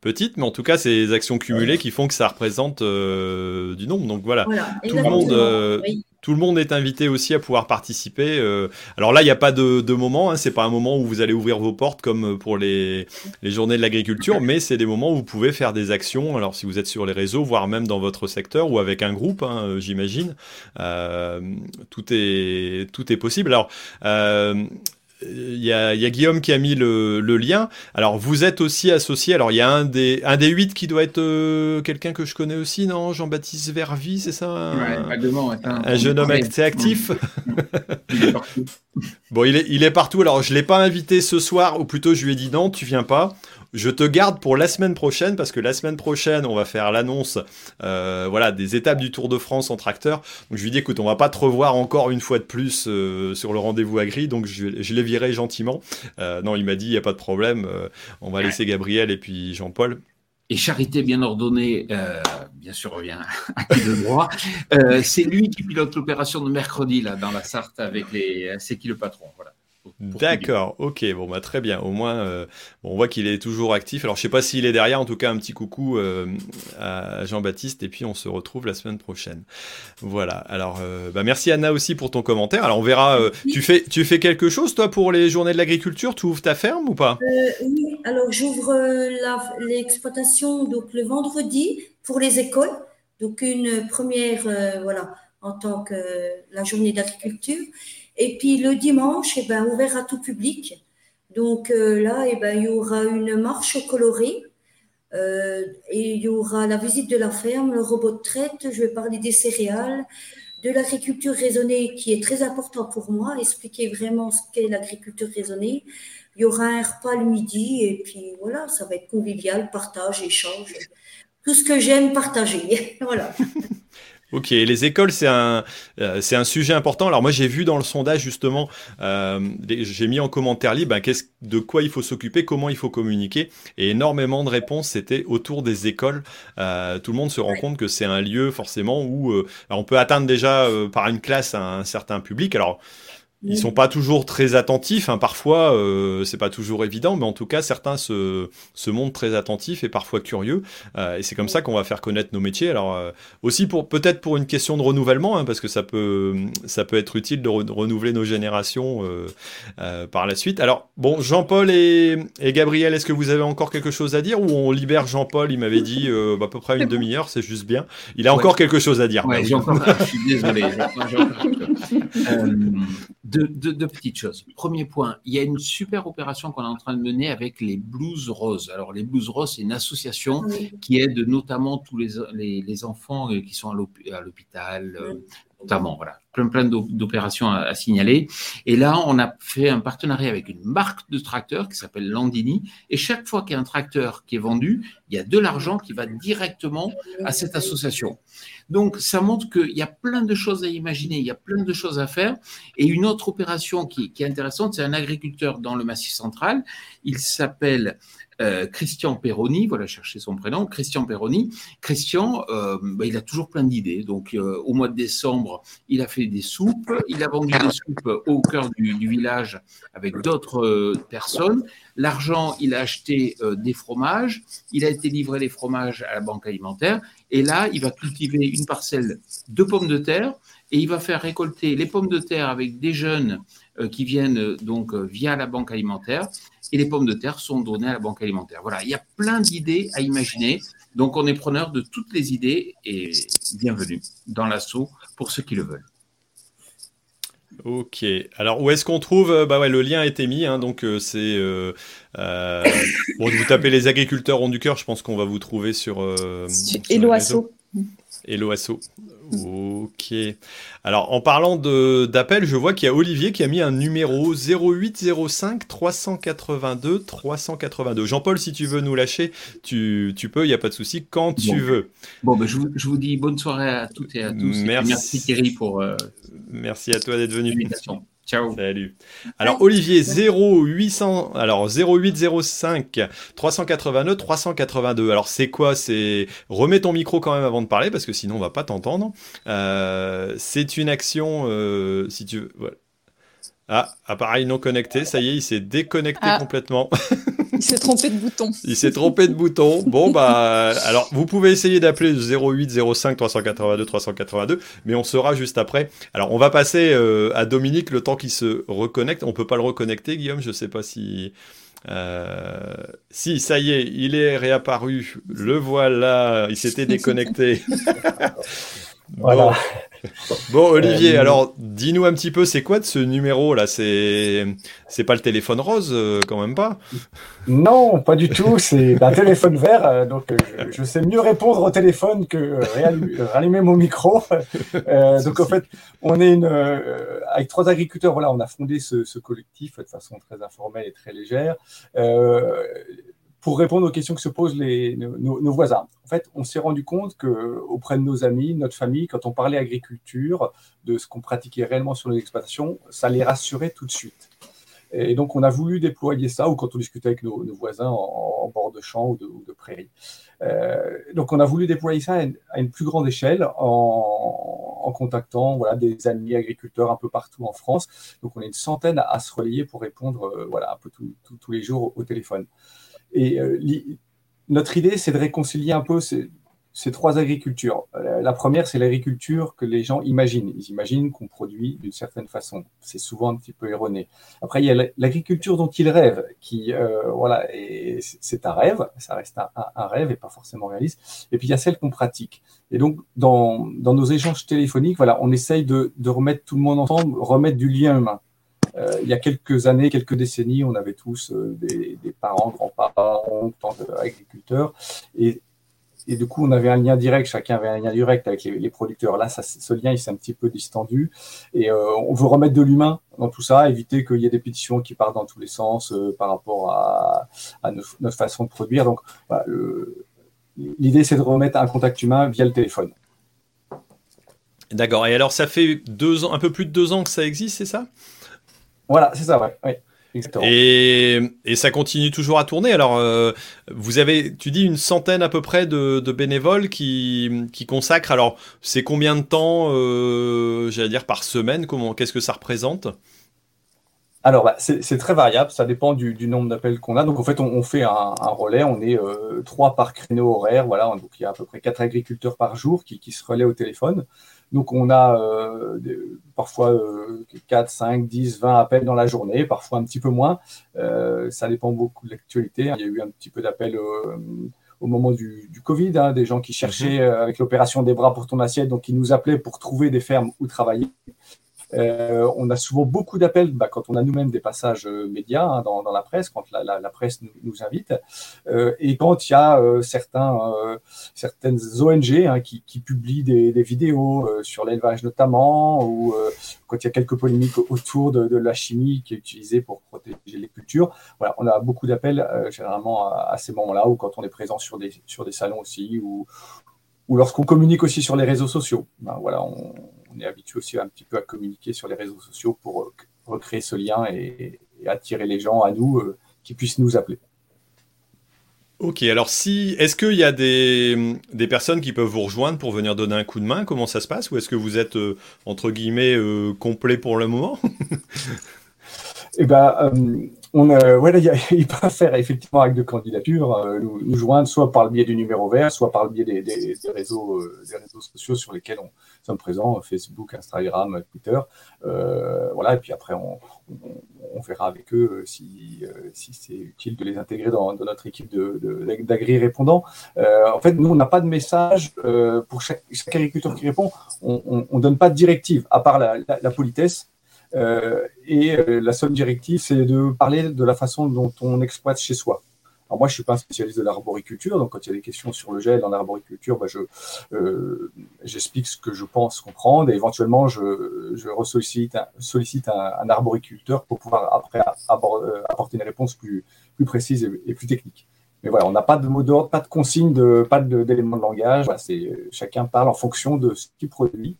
petite, mais en tout cas, c'est les actions cumulées qui font que ça représente euh, du nombre. Donc voilà, tout, le monde, euh, tout le monde est invité aussi à pouvoir participer. Euh. Alors là, il n'y a pas de, de moment, hein, c'est pas un moment où vous allez ouvrir vos portes comme pour les, les journées de l'agriculture, mais c'est des moments où vous pouvez faire des actions. Alors si vous êtes sur les réseaux, voire même dans votre secteur ou avec un groupe, hein, j'imagine, tout est tout est possible. Alors il y, a, Guillaume qui a mis le, lien. Alors vous êtes aussi associé. Alors il y a un des un des huit qui doit être euh, quelqu'un que je connais aussi, non? Jean-Baptiste Vervi, c'est ça? Un, jeune homme assez actif. il est partout. bon, il est il est partout. Alors je l'ai pas invité ce soir, ou plutôt je lui ai dit non, tu viens pas. Je te garde pour la semaine prochaine parce que la semaine prochaine, on va faire l'annonce euh, voilà, des étapes du Tour de France en tracteur. Donc je lui dis, écoute, on va pas te revoir encore une fois de plus euh, sur le rendez-vous agri, donc je, je l'ai viré gentiment. Euh, non, il m'a dit, il n'y a pas de problème, on va laisser Gabriel et puis Jean-Paul. Et charité bien ordonnée, bien sûr, revient à qui de droit. c'est lui qui pilote l'opération de mercredi là dans la Sarthe avec les. C'est qui le patron Voilà. D'accord, ok, bon bah très bien. Au moins, euh, on voit qu'il est toujours actif. Alors je sais pas s'il est derrière, en tout cas un petit coucou euh, à Jean-Baptiste et puis on se retrouve la semaine prochaine. Voilà. Alors euh, bah, merci Anna aussi pour ton commentaire. Alors on verra. tu fais tu fais quelque chose toi pour les journées de l'agriculture? Tu ouvres ta ferme ou pas? Oui. Alors j'ouvre l'exploitation donc le vendredi pour les écoles. Donc une première voilà en tant que la journée d'agriculture. Et puis le dimanche, eh ben, ouvert à tout public. Donc euh, là, eh ben, il y aura une marche colorée. Euh, et il y aura la visite de la ferme, le robot de traite, je vais parler des céréales, de l'agriculture raisonnée qui est très important pour moi, expliquer vraiment ce qu'est l'agriculture raisonnée. Il y aura un repas le midi et puis voilà, ça va être convivial, partage, échange, tout ce que j'aime partager. voilà. Ok, les écoles, c'est un, euh, c'est un sujet important. Alors moi, j'ai vu dans le sondage justement, euh, j'ai mis en commentaire libre ben, qu'est-ce, de quoi il faut s'occuper, comment il faut communiquer, et énormément de réponses c'était autour des écoles. Euh, tout le monde se rend compte que c'est un lieu forcément où on peut atteindre déjà par une classe un certain public. Alors ils sont pas toujours très attentifs, hein. parfois euh, c'est pas toujours évident, mais en tout cas certains se, se montrent très attentifs et parfois curieux, euh, et c'est comme ça qu'on va faire connaître nos métiers. Alors euh, aussi pour peut-être pour une question de renouvellement, hein, parce que ça peut ça peut être utile de, renouveler nos générations euh, euh, par la suite. Alors bon, Jean-Paul et, et, Gabriel, est-ce que vous avez encore quelque chose à dire? Ou on libère Jean-Paul Il m'avait dit à peu près une demi-heure, c'est juste bien. Il a encore quelque chose à dire. Ouais, bah, encore, je suis désolé. Deux, petites choses. Premier point, il y a une super opération qu'on est en train de mener avec les Blues Roses. Alors, les Blues Roses, c'est une association qui aide notamment tous les, les, enfants euh, qui sont à l'hôpital, euh, notamment. Voilà, plein, plein d'opérations à, signaler. Et là, on a fait un partenariat avec une marque de tracteur qui s'appelle Landini. Et chaque fois qu'il y a un tracteur qui est vendu, il y a de l'argent qui va directement à cette association. Donc, ça montre qu'il y a plein de choses à imaginer, il y a plein de choses à faire. Et une autre opération qui, qui est intéressante, c'est un agriculteur dans le Massif central. Il s'appelle euh, Christian Perroni, voilà, chercher son prénom, Christian Perroni. Christian, euh, bah, il a toujours plein d'idées. Donc, euh, au mois de décembre, il a fait des soupes. Il a vendu des soupes au cœur du, village avec d'autres personnes. L'argent, il a acheté des fromages. Il a été livré les fromages à la banque alimentaire. Et là, il va cultiver une parcelle de pommes de terre et il va faire récolter les pommes de terre avec des jeunes qui viennent donc via la banque alimentaire et les pommes de terre sont données à la banque alimentaire. Voilà, il y a plein d'idées à imaginer. Donc, on est preneur de toutes les idées et bienvenue dans l'assaut pour ceux qui le veulent. Ok. Alors où est-ce qu'on trouve euh, Bah ouais, le lien a été mis. Hein, donc euh, c'est euh, bon, vous tapez les agriculteurs ont du cœur. Je pense qu'on va vous trouver sur. Euh, et l'oiseau. Et l'oiseau. Ok. Alors, en parlant d'appel, je vois qu'il y a Olivier qui a mis un numéro 0805 382 382. Jean-Paul, si tu veux nous lâcher, tu, tu peux, il n'y a pas de souci, quand tu veux. Bon, ben, je, vous, je, vous, dis bonne soirée à toutes et à tous. Merci, merci Thierry pour. Euh, merci à toi d'être venu. Ciao. Salut. Alors Olivier 0800 alors 0805 389 382. Alors c'est quoi? C'est remets ton micro quand même avant de parler parce que sinon on va pas t'entendre. Euh, c'est une action euh, si tu veux. Voilà. Ah, appareil non connecté, ça y est, il s'est déconnecté ah. complètement. il s'est trompé de bouton. il s'est trompé de bouton. Bon, bah, alors, vous pouvez essayer d'appeler 08 05 382 382, mais on sera juste après. Alors, on va passer euh, à Dominique le temps qu'il se reconnecte. On peut pas le reconnecter, Guillaume, je sais pas si. Euh, si, ça y est, il est réapparu. Le voilà, il s'était déconnecté. voilà. Bon, Olivier, euh, alors dis-nous un petit peu, c'est quoi de ce numéro là C'est c'est pas le téléphone rose, euh, quand même pas? Non, pas du tout. C'est un téléphone vert. Euh, donc, je, sais mieux répondre au téléphone que rallumer mon micro. donc, en fait, on est une, avec trois agriculteurs. Voilà, on a fondé ce, ce, collectif de façon très informelle et très légère pour répondre aux questions que se posent nos, voisins. En fait, on s'est rendu compte que auprès de nos amis, notre famille, quand on parlait agriculture, de ce qu'on pratiquait réellement sur nos exploitations, ça les rassurait tout de suite. Et donc, on a voulu déployer ça, ou quand on discutait avec nos, voisins en, bord de champ ou de, ou prairie. Euh, donc, on a voulu déployer ça à une, plus grande échelle en, contactant des amis agriculteurs un peu partout en France. Donc on est une centaine à, se relayer pour répondre voilà, un peu tous les jours au, téléphone. Et notre idée, c'est de réconcilier un peu ces, trois agricultures. Euh, la première, c'est l'agriculture que les gens imaginent. Ils imaginent qu'on produit d'une certaine façon. C'est souvent un petit peu erroné. Après, il y a l'agriculture dont ils rêvent, qui, euh, voilà, c'est un rêve, ça reste un, rêve et pas forcément réaliste. Et puis, il y a celle qu'on pratique. Et donc, dans, dans nos échanges téléphoniques, voilà, on essaye de, de remettre tout le monde ensemble, remettre du lien humain. Euh, il y a quelques années, quelques décennies, on avait tous des, des, parents, grands-parents, tant d'agriculteurs. Et et du coup, on avait un lien direct, chacun avait un lien direct avec les, producteurs. Là, ce lien, il s'est un petit peu distendu. Et euh, on veut remettre de l'humain dans tout ça, éviter qu'il y ait des pétitions qui partent dans tous les sens euh, par rapport à, notre, façon de produire. Donc, l'idée, c'est de remettre un contact humain via le téléphone. D'accord. Et alors, ça fait un peu plus de deux ans que ça existe, c'est ça? Voilà, c'est ça, ouais. Et, et, ça continue toujours à tourner. Alors, euh, vous avez, tu dis, une centaine à peu près de, de bénévoles qui, qui, consacrent. Alors, c'est combien de temps, euh, j'allais dire, par semaine Comment, Qu'est-ce que ça représente? Alors, bah, c'est très variable, ça dépend du, du nombre d'appels qu'on a. Donc, en fait, on, on fait un, un, relais, on est euh, trois par créneau horaire. Voilà, donc il y a à peu près quatre agriculteurs par jour qui, qui se relaient au téléphone. Donc on a euh, parfois 4, 5, 10, 20 appels dans la journée, parfois un petit peu moins. Euh, ça dépend beaucoup de l'actualité. Il y a eu un petit peu d'appels euh, au moment du, du Covid, hein, des gens qui cherchaient mhm. avec l'opération des bras pour ton assiette, donc qui nous appelaient pour trouver des fermes où travailler. Euh, on a souvent beaucoup d'appels bah, quand on a nous-mêmes des passages euh, médias hein, dans, la presse, quand la, presse nous, invite, euh, et quand il y a certains, certaines ONG hein, qui, publient des, vidéos sur l'élevage notamment, ou quand il y a quelques polémiques autour de, la chimie qui est utilisée pour protéger les cultures. Voilà, on a beaucoup d'appels généralement à, ces moments-là, ou quand on est présent sur des, sur des salons aussi, ou, ou lorsqu'on communique aussi sur les réseaux sociaux. Ben, voilà, on, on est habitué aussi un petit peu à communiquer sur les réseaux sociaux pour euh, recréer ce lien et, attirer les gens à nous euh, qui puissent nous appeler. Ok, alors si, est-ce qu'il y a des, des, personnes qui peuvent vous rejoindre pour venir donner un coup de main? Comment ça se passe? Ou est-ce que vous êtes, euh, entre guillemets, complet pour le moment? Eh ben, on, voilà, il peut faire effectivement avec de candidatures, euh, nous, joindre soit par le biais du numéro vert, soit par le biais des, réseaux, euh, des réseaux sociaux sur lesquels on sommes présents, Facebook, Instagram, Twitter. Euh, voilà, et puis après, on, verra avec eux si, si c'est utile de les intégrer dans, notre équipe d'agri de, répondants. en fait, nous, on n'a pas de message pour chaque, agriculteur qui répond. On ne donne pas de directive, à part la politesse. Euh, et euh, la seule directive, c'est de parler de la façon dont on exploite chez soi. Alors moi, je suis pas un spécialiste de l'arboriculture, donc quand il y a des questions sur le gel dans l'arboriculture, bah, je euh, j'explique ce que je pense comprendre et éventuellement je, je sollicite, un, sollicite un, arboriculteur pour pouvoir après apporter une réponse plus, plus précise et, plus technique. Mais voilà, on n'a pas de mot d'ordre, pas de consigne, de, pas d'éléments de, langage. Voilà, c'est chacun parle en fonction de ce qu'il produit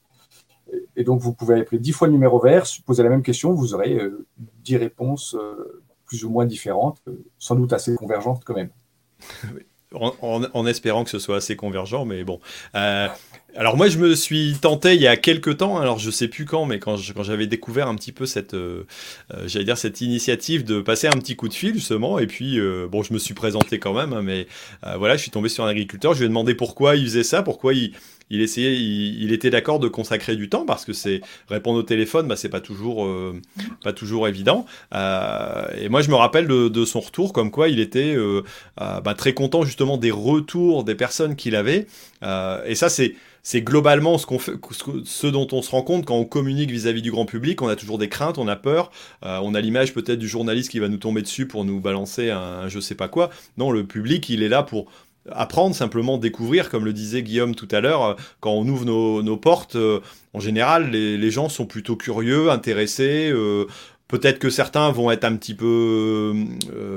et donc, vous pouvez appeler dix fois le numéro vert, poser la même question, vous aurez euh, dix réponses euh, plus ou moins différentes, euh, sans doute assez convergentes quand même. En, espérant que ce soit assez convergent, mais bon. alors moi, je me suis tenté il y a quelques temps, alors je sais plus quand, mais quand, j'avais découvert un petit peu cette, j'allais dire cette initiative de passer un petit coup de fil justement, et puis bon, je me suis présenté quand même, hein, mais voilà, je suis tombé sur un agriculteur, je lui ai demandé pourquoi il faisait ça, pourquoi il, il essayait, il, était d'accord de consacrer du temps parce que c'est répondre au téléphone, bah, c'est pas toujours, euh, pas toujours évident. Euh, et moi, je me rappelle de, son retour, comme quoi il était euh, bah, très content justement des retours des personnes qu'il avait. et ça, c'est c'est globalement ce fait, ce dont on se rend compte quand on communique vis-à-vis du grand public. On a toujours des craintes, on a peur, on a l'image peut-être du journaliste qui va nous tomber dessus pour nous balancer un, un, je sais pas quoi. Non, le public, il est là pour apprendre, simplement découvrir, comme le disait Guillaume tout à l'heure, euh, quand on ouvre nos, portes, euh, en général, les, gens sont plutôt curieux, intéressés. Euh, peut-être que certains vont être un petit peu,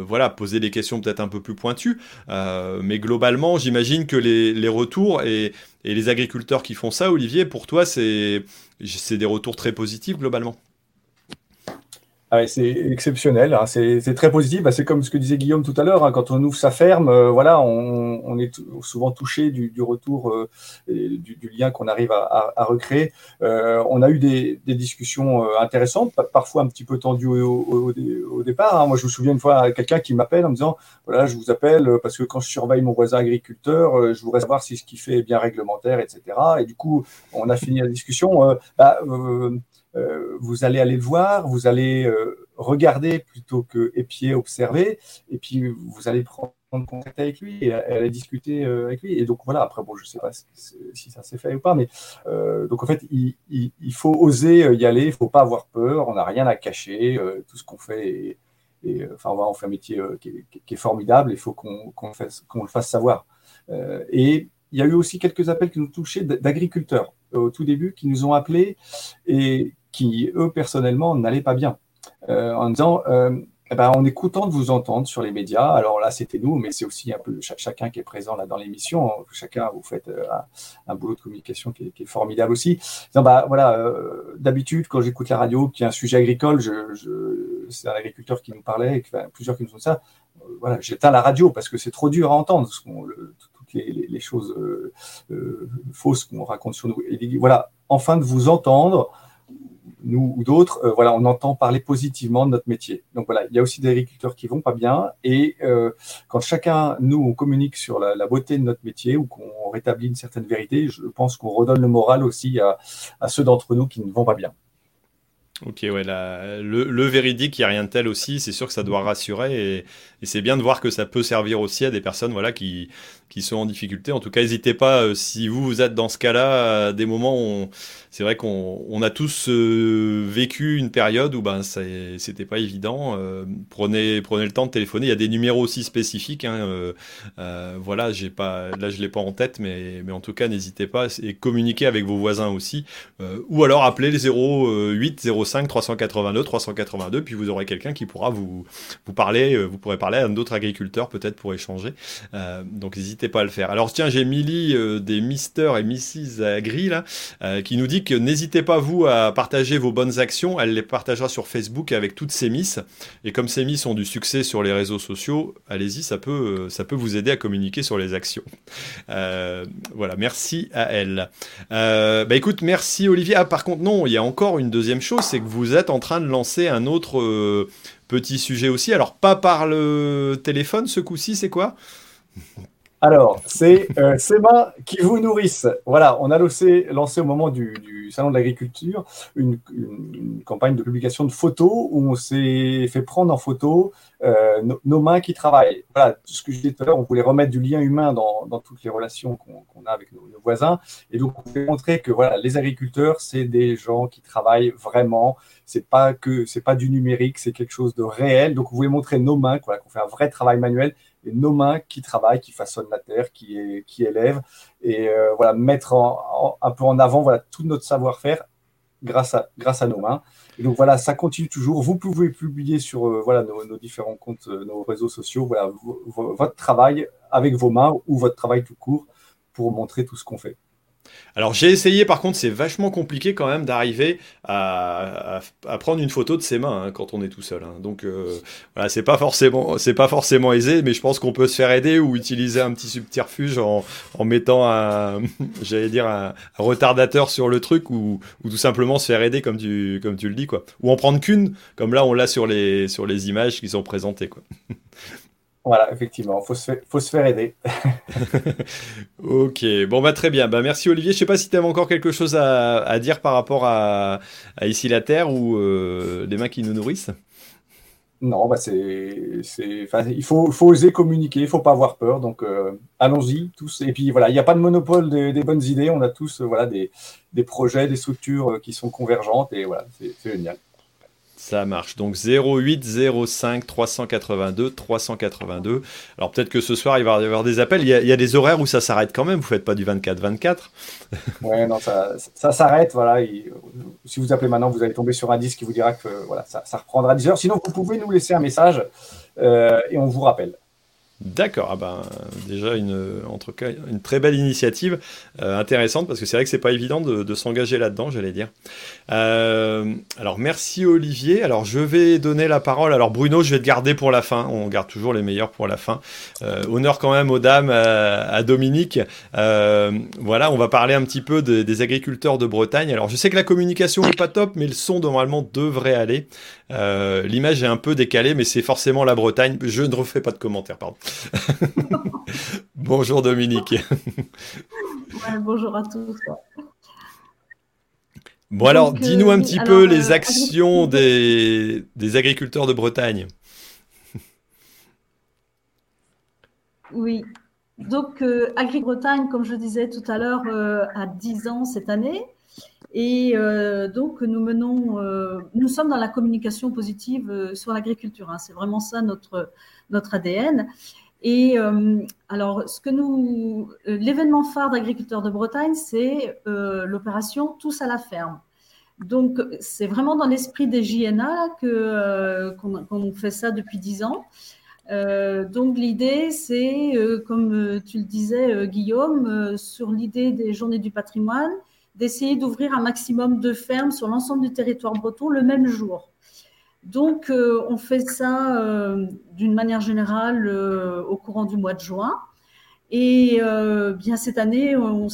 voilà, poser des questions peut-être un peu plus pointues, mais globalement, j'imagine que les, retours et, et, les agriculteurs qui font ça, Olivier, pour toi, c'est des retours très positifs globalement. Ah c'est exceptionnel, hein. c'est très positif. Bah, c'est comme ce que disait Guillaume tout à l'heure, hein. quand on ouvre sa ferme, euh, voilà, on, est souvent touché du, retour, euh, du, lien qu'on arrive à, recréer. Euh, on a eu des, discussions intéressantes, parfois un petit peu tendues au, départ. Hein. Moi, je me souviens une fois quelqu'un qui m'appelle en me disant, voilà, je vous appelle parce que quand je surveille mon voisin agriculteur, je voudrais savoir si ce qu'il fait est bien réglementaire, etc. Et du coup, on a fini la discussion. Bah, euh, vous allez aller le voir, vous allez euh, regarder plutôt que épier, observer, et puis vous allez prendre contact avec lui et aller discuter euh, avec lui. Et donc voilà, après, bon, je sais pas si ça s'est fait ou pas, mais donc en fait, il, faut oser y aller, il faut pas avoir peur, on n'a rien à cacher, tout ce qu'on fait et enfin, on fait un métier qui est, formidable, il faut qu'on le fasse savoir. et il y a eu aussi quelques appels qui nous touchaient d'agriculteurs au tout début qui nous ont appelés et qui, eux, personnellement, n'allaient pas bien, euh, en disant euh, eh est content de vous entendre sur les médias. Alors là, c'était nous, mais c'est aussi un peu chacun qui est présent là dans l'émission. Chacun, vous faites euh, un, boulot de communication qui est, formidable aussi. bah, voilà, d'habitude, quand j'écoute la radio, qu'il y un sujet agricole, c'est un agriculteur qui nous parlait, plusieurs qui nous ont dit ça. voilà, j'éteins la radio parce que c'est trop dur à entendre. toutes les, choses fausses qu'on raconte sur nous. Voilà, enfin de vous entendre, nous ou d'autres, euh, voilà, on entend parler positivement de notre métier. Donc voilà, il y a aussi des agriculteurs qui vont pas bien. Et euh, quand chacun, nous, on communique sur la, beauté de notre métier ou qu'on rétablit une certaine vérité, je pense qu'on redonne le moral aussi à, à ceux d'entre nous qui ne vont pas bien. Ok, ouais, le, véridique, il n'y a rien de tel aussi. C'est sûr que ça doit rassurer et, c'est bien de voir que ça peut servir aussi à des personnes voilà, qui, sont en difficulté. En tout cas, n'hésitez pas, euh, si vous, vous êtes dans ce cas-là, des moments où c'est vrai qu'on on a tous euh, vécu une période où ben, c'était pas évident. Euh, prenez, le temps de téléphoner. Il y a des numéros aussi spécifiques. Hein, voilà, j'ai pas, là, je l'ai pas en tête, mais, en tout cas, n'hésitez pas et communiquez avec vos voisins aussi. ou alors appelez les 08 05 382 382, puis vous aurez quelqu'un qui pourra vous, parler, euh, vous pourrez parler à d'autres agriculteurs peut-être pour échanger. Euh, donc n'hésitez pas à le faire. Alors tiens, j'ai Milly euh, des Mister et Mrs Agri là, qui nous dit que n'hésitez pas vous à partager vos bonnes actions. Elle les partagera sur Facebook avec toutes ces Miss. Et comme ces Miss ont du succès sur les réseaux sociaux, allez-y, ça peut, ça peut vous aider à communiquer sur les actions. voilà, merci à elle. bah écoute, merci Olivier. Ah par contre non, il y a encore une deuxième chose, c'est que vous êtes en train de lancer un autre euh, petit sujet aussi. Alors, pas par le téléphone ce coup-ci, c'est quoi? Alors, c'est euh, ces mains qui vous nourrissent. Voilà, on a lancé, au moment du, Salon de l'agriculture une, campagne de publication de photos où on s'est fait prendre en photo euh, nos mains qui travaillent. Voilà, ce que je disais tout à l'heure, on voulait remettre du lien humain dans, toutes les relations qu'on a avec nos, voisins. Et donc, on voulait montrer que voilà, les agriculteurs, c'est des gens qui travaillent vraiment. C'est pas pas du numérique, c'est quelque chose de réel. Donc, on voulait montrer nos mains, qu'on fait un vrai travail manuel et nos mains qui travaillent, qui façonnent la terre, qui, élèvent, et euh, voilà, mettre un peu en avant tout notre savoir-faire grâce à, grâce à nos mains. Et donc voilà, ça continue toujours. Vous pouvez publier sur euh, voilà, nos, différents comptes, euh, nos réseaux sociaux, voilà, votre travail avec vos mains ou votre travail tout court pour montrer tout ce qu'on fait. Alors j'ai essayé, par contre, c'est vachement compliqué quand même d'arriver à, prendre une photo de ses mains hein, quand on est tout seul. Hein. Donc euh, voilà, c'est pas forcément, c'est pas forcément aisé, mais je pense qu'on peut se faire aider ou utiliser un petit subterfuge en, mettant un, j'allais dire un, retardateur sur le truc ou, tout simplement se faire aider comme tu, comme tu le dis quoi. Ou en prendre qu'une, comme là on l'a sur les, sur les images qui sont présentées. Voilà, effectivement, il faut, se faire aider. ok, bon, bah très bien. Bah, merci Olivier. Je sais pas si tu avais encore quelque chose à, dire par rapport à, Ici la Terre ou euh, les mains qui nous nourrissent. Non, bah c'est, il faut, faut, oser communiquer, il faut pas avoir peur. Donc euh, allons-y tous. Et puis voilà, il n'y a pas de monopole des, bonnes idées. On a tous voilà des, des projets, des structures qui sont convergentes et voilà, c'est génial. Ça marche. Donc 08 05 382 382. Alors peut-être que ce soir il va y avoir des appels. Il y a, des horaires où ça s'arrête quand même. Vous faites pas du 24-24. ouais, non, ça, s'arrête. Voilà. si vous appelez maintenant, vous allez tomber sur un disque qui vous dira que voilà, ça, reprendra 10 heures. Sinon, vous pouvez nous laisser un message euh, et on vous rappelle. D'accord, ah ben, déjà une, une très belle initiative, euh, intéressante, parce que c'est vrai que c'est pas évident de, s'engager là-dedans, j'allais dire. Euh, alors merci Olivier, alors je vais donner la parole, alors Bruno je vais te garder pour la fin, on garde toujours les meilleurs pour la fin. Euh, honneur quand même aux dames, à, Dominique. voilà, on va parler un petit peu des agriculteurs de Bretagne. Alors je sais que la communication n'est pas top, mais le son normalement devrait aller. L'image est un peu décalée, mais c'est forcément la Bretagne. Je ne refais pas de commentaires, pardon. bonjour Dominique. bonjour à tous. Bon alors, dis-nous un euh, petit peu les euh, actions des, agriculteurs de Bretagne. Oui, donc euh, Agri-Bretagne, comme je disais tout à l'heure, a 10 ans cette année. Et donc, nous menons, nous sommes dans la communication positive sur l'agriculture. Hein. C'est vraiment ça notre, notre ADN. Et euh, alors, ce que nous, euh, l'événement phare d'agriculteurs de Bretagne, c'est euh, l'opération Tous à la ferme. Donc, c'est vraiment dans l'esprit des JNA que qu'on fait ça depuis dix ans. donc, l'idée, c'est, comme tu le disais, Guillaume, sur l'idée des Journées du patrimoine, d'essayer d'ouvrir un maximum de fermes sur l'ensemble du territoire breton le même jour. Donc, euh, on fait ça euh, d'une manière générale euh, au courant du mois de juin. Et bien cette année, on,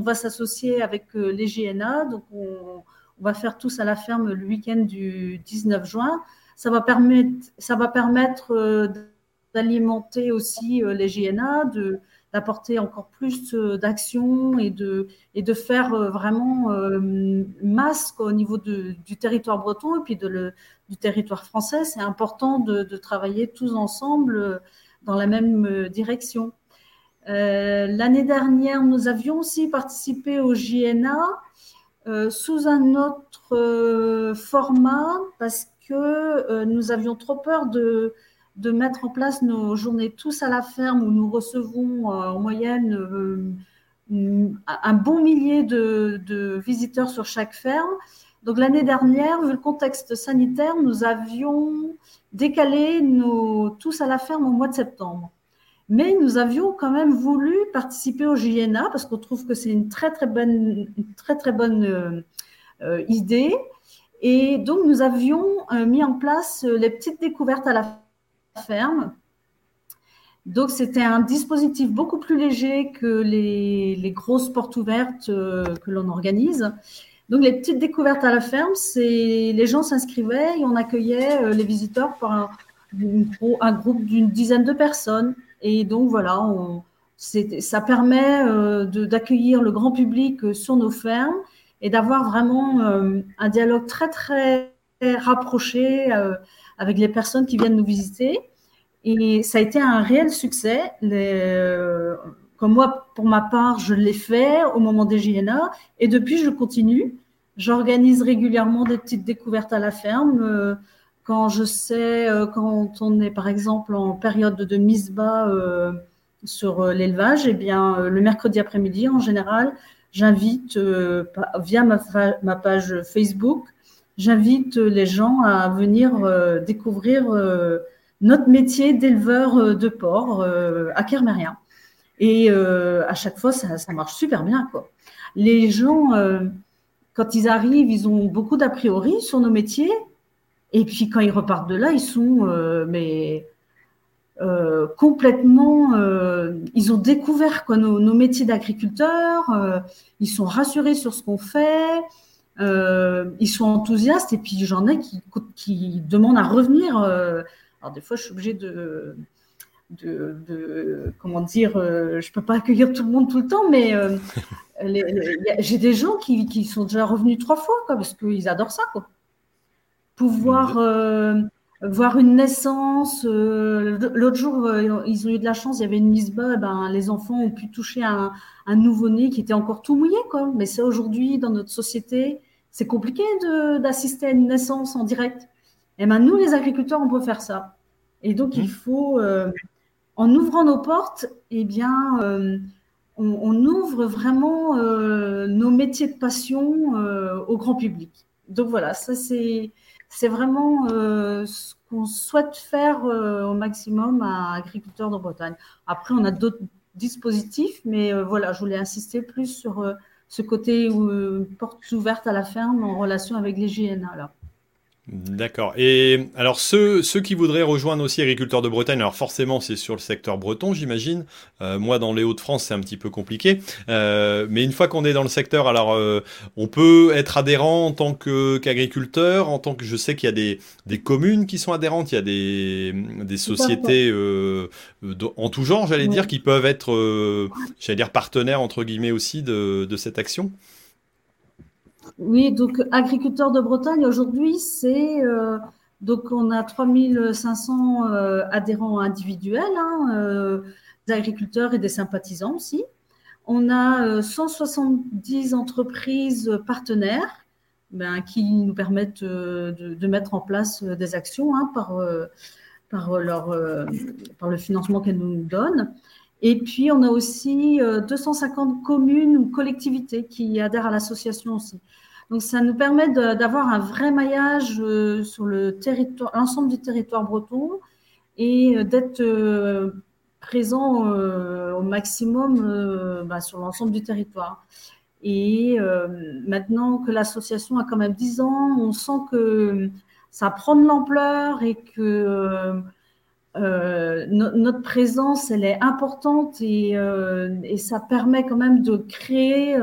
va s'associer avec les GNA. Donc, on, va faire tous à la ferme le week-end du 19 juin. Ça va permettre, ça va permettre d'alimenter aussi les GNA, de, d'apporter encore plus d'actions et de, et de faire vraiment masse au niveau du territoire breton et puis de le, du territoire français, c'est important de, travailler tous ensemble euh, dans la même euh, direction. Euh, l'année dernière, nous avions aussi participé au JNA sous un autre format parce que nous avions trop peur de, de, mettre en place nos journées tous à la ferme où nous recevons en moyenne un bon millier de, visiteurs sur chaque ferme. Donc l'année dernière, vu le contexte sanitaire, nous avions décalé nos tous à la ferme au mois de septembre. Mais nous avions quand même voulu participer au JNA parce qu'on trouve que c'est une très très bonne, très, très bonne euh, euh, idée. Et donc nous avions euh, mis en place les petites découvertes à la ferme. Donc c'était un dispositif beaucoup plus léger que les, grosses portes ouvertes que l'on organise. Donc les petites découvertes à la ferme, c'est les gens s'inscrivaient et on accueillait euh, les visiteurs par un, groupe d'une dizaine de personnes. Et donc voilà, ça permet euh, d'accueillir le grand public euh, sur nos fermes et d'avoir vraiment un dialogue très très rapproché avec les personnes qui viennent nous visiter. Et ça a été un réel succès. Les, comme moi, pour ma part, je l'ai fait au moment des JNA et depuis, je continue. J'organise régulièrement des petites découvertes à la ferme. Euh, quand je sais, euh, quand on est par exemple en période de mise bas euh, sur l'élevage, eh bien, le mercredi après-midi, en général, j'invite via ma, page Facebook, j'invite les gens à venir découvrir notre métier d'éleveur de porc à Kermérien. Et euh, à chaque fois, ça, marche super bien. Les gens, euh, quand ils arrivent, ils ont beaucoup d'a priori sur nos métiers. Et puis quand ils repartent de là, ils sont euh, mais, complètement. ils ont découvert nos, nos métiers d'agriculteurs. ils sont rassurés sur ce qu'on fait. Ils sont enthousiastes. Et puis j'en ai qui, qui demandent à revenir. alors des fois, je suis obligée de de, comment dire, euh, je peux pas accueillir tout le monde tout le temps, mais euh, j'ai des gens qui, qui, sont déjà revenus trois fois, quoi, parce qu'ils adorent ça, quoi. Pouvoir euh, voir une naissance. L'autre jour, ils ont eu de la chance, il y avait une mise bas, ben, les enfants ont pu toucher un, un nouveau-né qui était encore tout mouillé, quoi. Mais ça, aujourd'hui, dans notre société, c'est compliqué d'assister à une naissance en direct. Et ben, nous, les agriculteurs, on peut faire ça. Et donc, il mmh. faut, en ouvrant nos portes, eh bien, euh, on, ouvre vraiment euh, nos métiers de passion euh, au grand public. Donc voilà, ça c'est c'est vraiment ce qu'on souhaite faire au maximum à Agriculteurs de Bretagne. Après, on a d'autres dispositifs, mais voilà, je voulais insister plus sur ce côté où, porte ouverte à la ferme en relation avec les GNA. Là. D'accord. Et alors ceux, ceux qui voudraient rejoindre aussi agriculteurs de Bretagne, alors forcément c'est sur le secteur breton j'imagine. Euh, moi dans les Hauts-de-France c'est un petit peu compliqué. Euh, mais une fois qu'on est dans le secteur, alors euh, on peut être adhérent en tant qu'agriculteur, en tant que je sais qu'il y a des, des, communes qui sont adhérentes, il y a des, des sociétés en tout genre j'allais dire qui peuvent être j'allais dire partenaires entre guillemets aussi de, de cette action? Oui, donc agriculteurs de Bretagne, aujourd'hui, c'est. Euh, donc, on a 3500 euh, adhérents individuels, hein, euh, des agriculteurs et des sympathisants aussi. On a 170 entreprises partenaires ben, qui nous permettent de, mettre en place des actions hein, par, par, leur, par le financement qu'elles nous donnent. Et puis, on a aussi 250 communes ou collectivités qui adhèrent à l'association aussi. Donc, ça nous permet d'avoir un vrai maillage euh, sur l'ensemble du territoire breton et euh, d'être euh, présent au maximum bah, sur l'ensemble du territoire. Et maintenant que l'association a quand même 10 ans, on sent que ça prend de l'ampleur et que notre présence, elle est importante et, ça permet quand même de créer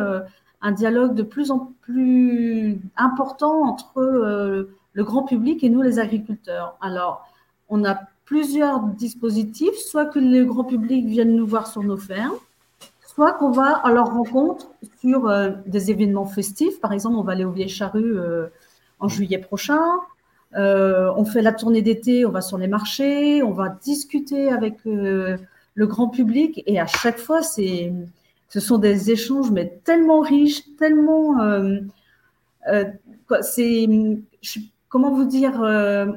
un dialogue de plus en plus important entre euh, le grand public et nous, les agriculteurs. Alors, on a plusieurs dispositifs, soit que le grand public vienne nous voir sur nos fermes, soit qu'on va à leur rencontre sur euh, des événements festifs. Par exemple, on va aller au Vieille Charrue euh, en juillet prochain. on fait la tournée d'été, on va sur les marchés, on va discuter avec le grand public et à chaque fois, c'est ce sont des échanges, mais tellement riches, tellement. Euh, euh, c'est, comment vous dire euh,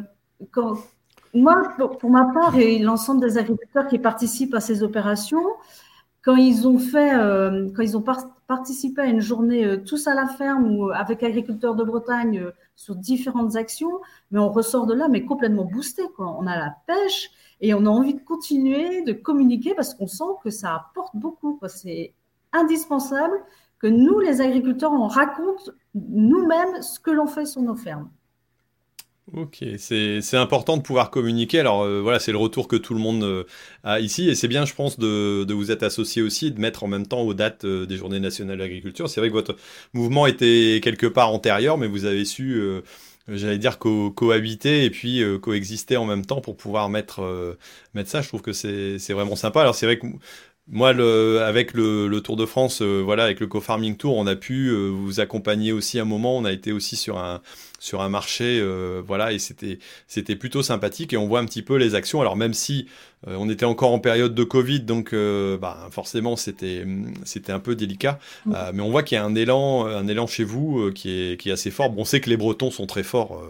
Moi, pour, ma part, et l'ensemble des agriculteurs qui participent à ces opérations, quand ils ont fait, quand ils ont participé à une journée tous à la ferme ou avec agriculteurs de Bretagne sur différentes actions, mais on ressort de là mais complètement boosté. On a la pêche et on a envie de continuer de communiquer parce qu'on sent que ça apporte beaucoup. C'est indispensable que nous, les agriculteurs, on raconte nous-mêmes ce que l'on fait sur nos fermes. Ok, c'est important de pouvoir communiquer. Alors euh, voilà, c'est le retour que tout le monde euh, a ici. Et c'est bien, je pense, de, de, vous être associé aussi, de mettre en même temps aux dates euh, des Journées nationales de l'agriculture. C'est vrai que votre mouvement était quelque part antérieur, mais vous avez su, j'allais dire, cohabiter et puis coexister en même temps pour pouvoir mettre, mettre ça. Je trouve que c'est vraiment sympa. Alors c'est vrai que moi, le, avec le, Tour de France, euh, voilà, avec le co-farming tour, on a pu euh, vous accompagner aussi un moment. On a été aussi sur un sur un marché, euh, voilà, et c'était c'était plutôt sympathique. Et on voit un petit peu les actions. Alors même si euh, on était encore en période de Covid, donc euh, bah, forcément c'était c'était un peu délicat. Mm. Mais on voit qu'il y a un élan, un élan chez vous qui est qui est assez fort. Bon, on sait que les Bretons sont très forts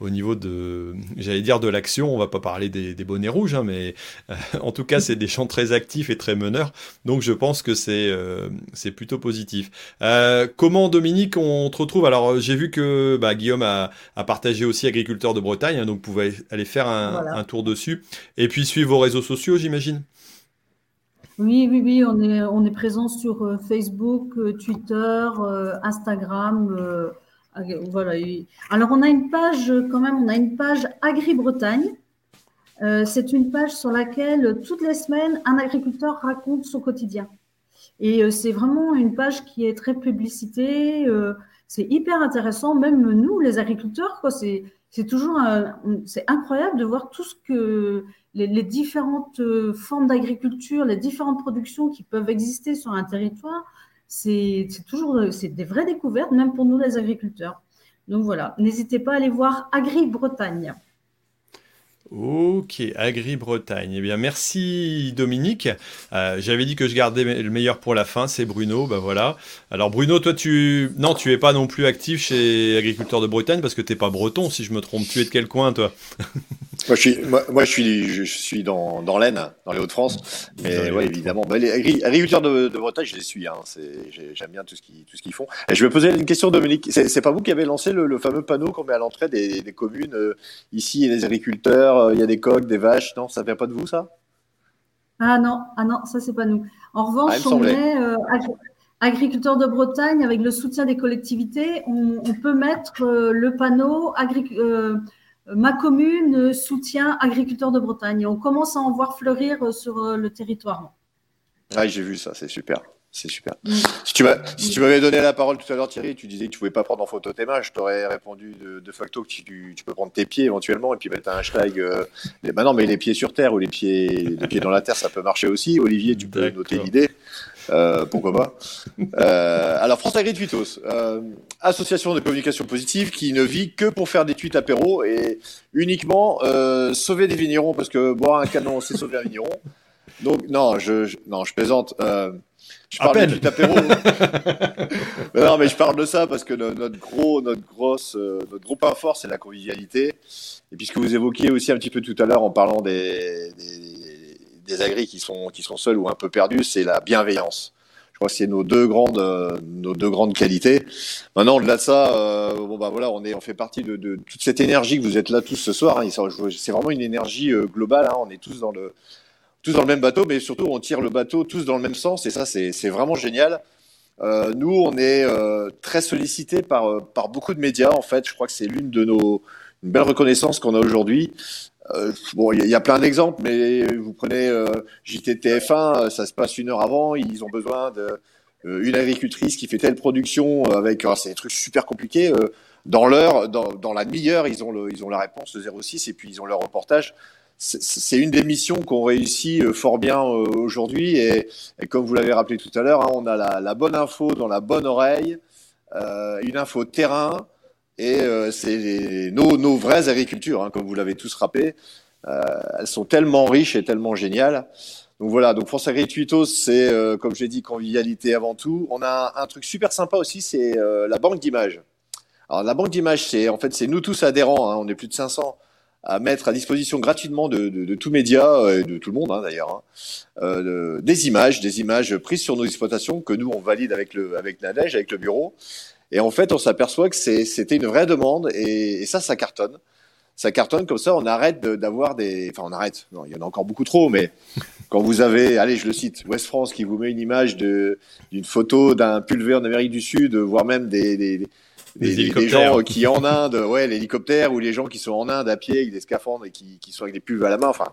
au niveau de, j'allais dire de l'action. On va pas parler des, des bonnets rouges, hein, mais en tout cas c'est des champs très actifs et très meneurs. Donc je pense que c'est c'est plutôt positif. comment Dominique on te retrouve? Alors j'ai vu que bah, Guillaume a, a, partagé aussi agriculteur de Bretagne, hein, donc vous pouvez aller faire un, un tour dessus et puis suivre vos réseaux sociaux, j'imagine Oui, oui, oui, on est, on est présent sur euh, Facebook, euh, Twitter, euh, Instagram. voilà. Alors, on a une page, quand même, on a une page Agri-Bretagne. c'est une page sur laquelle, toutes les semaines, un agriculteur raconte son quotidien. Et c'est vraiment une page qui est très publicitée. c'est hyper intéressant, même nous, les agriculteurs. C'est, c'est toujours c'est incroyable de voir tout ce que les, différentes euh, formes d'agriculture, les différentes productions qui peuvent exister sur un territoire, c'est toujours c'est des vraies découvertes, même pour nous les agriculteurs. Donc voilà, n'hésitez pas à aller voir Agri-Bretagne. Ok, Agri-Bretagne. Eh bien, merci Dominique. Euh, j'avais dit que je gardais le meilleur pour la fin, c'est Bruno. Ben voilà. Alors Bruno, toi, tu non, tu es pas non plus actif chez Agriculteurs de Bretagne parce que tu n'es pas breton, si je me trompe. Tu es de quel coin, toi? Moi, je suis, moi, je suis, je suis dans, dans l'Aisne, dans les Hauts-de-France. Mais ouais, évidemment, bah, les agriculteurs de, de, Bretagne, je les suis. Hein. J'aime bien tout ce qu'ils tout ce qu'ils font. Et je me posais une question, Dominique. C'est pas vous qui avez lancé le, fameux panneau qu'on met à l'entrée des, des, communes euh, Ici, il y a des agriculteurs, euh, il y a des coqs, des vaches. Non, ça vient pas de vous, ça? Ah non, ah non, ça c'est pas nous. En revanche, ah, on met euh, agriculteurs de Bretagne avec le soutien des collectivités. On, on peut mettre le panneau agriculteur ma commune soutient agriculteurs de Bretagne. On commence à en voir fleurir euh, sur euh, le territoire. Ah, j'ai vu ça, c'est super. C'est super. Mm. Si tu m'avais donné la parole tout à l'heure, Thierry, tu disais que tu ne pouvais pas prendre en photo tes mains, je t'aurais répondu de, facto que tu, peux prendre tes pieds éventuellement et puis mettre un hashtag. Euh, bah non, mais les pieds sur terre ou les pieds, les pieds dans la terre, ça peut marcher aussi. Olivier, tu peux noter l'idée. Euh, pourquoi pas euh, Alors France Agri Tweetos, euh, association de communication positive qui ne vit que pour faire des tweets apéro et uniquement euh, sauver des vignerons parce que boire un canon c'est sauver un vigneron. Donc non, je, non, je plaisante. Euh, je parle de tweets apéro. non, mais je parle de ça parce que notre gros, notre grosse, notre gros point fort c'est la convivialité. Et puisque vous évoquiez aussi un petit peu tout à l'heure en parlant des, des des agris qui sont, qui sont seuls ou un peu perdus, c'est la bienveillance. Je crois que c'est nos deux grandes, euh, nos deux grandes qualités. Maintenant, au-delà de ça, euh, bon bah voilà, on est, on fait partie de, de, toute cette énergie que vous êtes là tous ce soir. Hein, c'est vraiment une énergie euh, globale. Hein, on est tous dans le, tous dans le même bateau, mais surtout on tire le bateau tous dans le même sens. Et ça, c'est, vraiment génial. Euh, nous, on est euh, très sollicité par, par beaucoup de médias. En fait, je crois que c'est l'une de nos une belle reconnaissance qu'on a aujourd'hui. Euh, bon, il y, a plein d'exemples, mais vous prenez euh, JTTF1, euh, ça se passe une heure avant, ils ont besoin de euh, une agricultrice qui fait telle production avec, c'est des trucs super compliqués. dans l'heure, dans, dans, la demi-heure, ils ont le, ils ont la réponse de 06 et puis ils ont leur reportage. C'est une des missions qu'on réussit fort bien aujourd'hui et, comme vous l'avez rappelé tout à l'heure, hein, on a la, bonne info dans la bonne oreille, une info terrain et euh, c'est nos, vraies agricultures, hein, comme vous l'avez tous rappelé. Euh, elles sont tellement riches et tellement géniales. Donc voilà, donc France Agri c'est, euh, comme j'ai dit, convivialité avant tout. On a un, truc super sympa aussi, c'est euh, la banque d'images. Alors la banque d'images, c'est en fait, c'est nous tous adhérents, hein, on est plus de 500 à mettre à disposition gratuitement de, de, de tous médias et de tout le monde hein, d'ailleurs hein, euh, des images, des images prises sur nos exploitations que nous on valide avec le avec Nadège, avec le bureau. Et en fait, on s'aperçoit que c'était une vraie demande et, ça, ça cartonne. Ça cartonne comme ça, on arrête d'avoir des. Enfin, on arrête. Non, il y en a encore beaucoup trop, mais quand vous avez, allez, je le cite, West France qui vous met une image d'une photo d'un pulvé en Amérique du Sud, voire même des, des, des, gens qui en Inde, ouais, l'hélicoptère ou les gens qui sont en Inde à pied avec des scaphandres et qui, qui sont avec des pulves à la main. Enfin,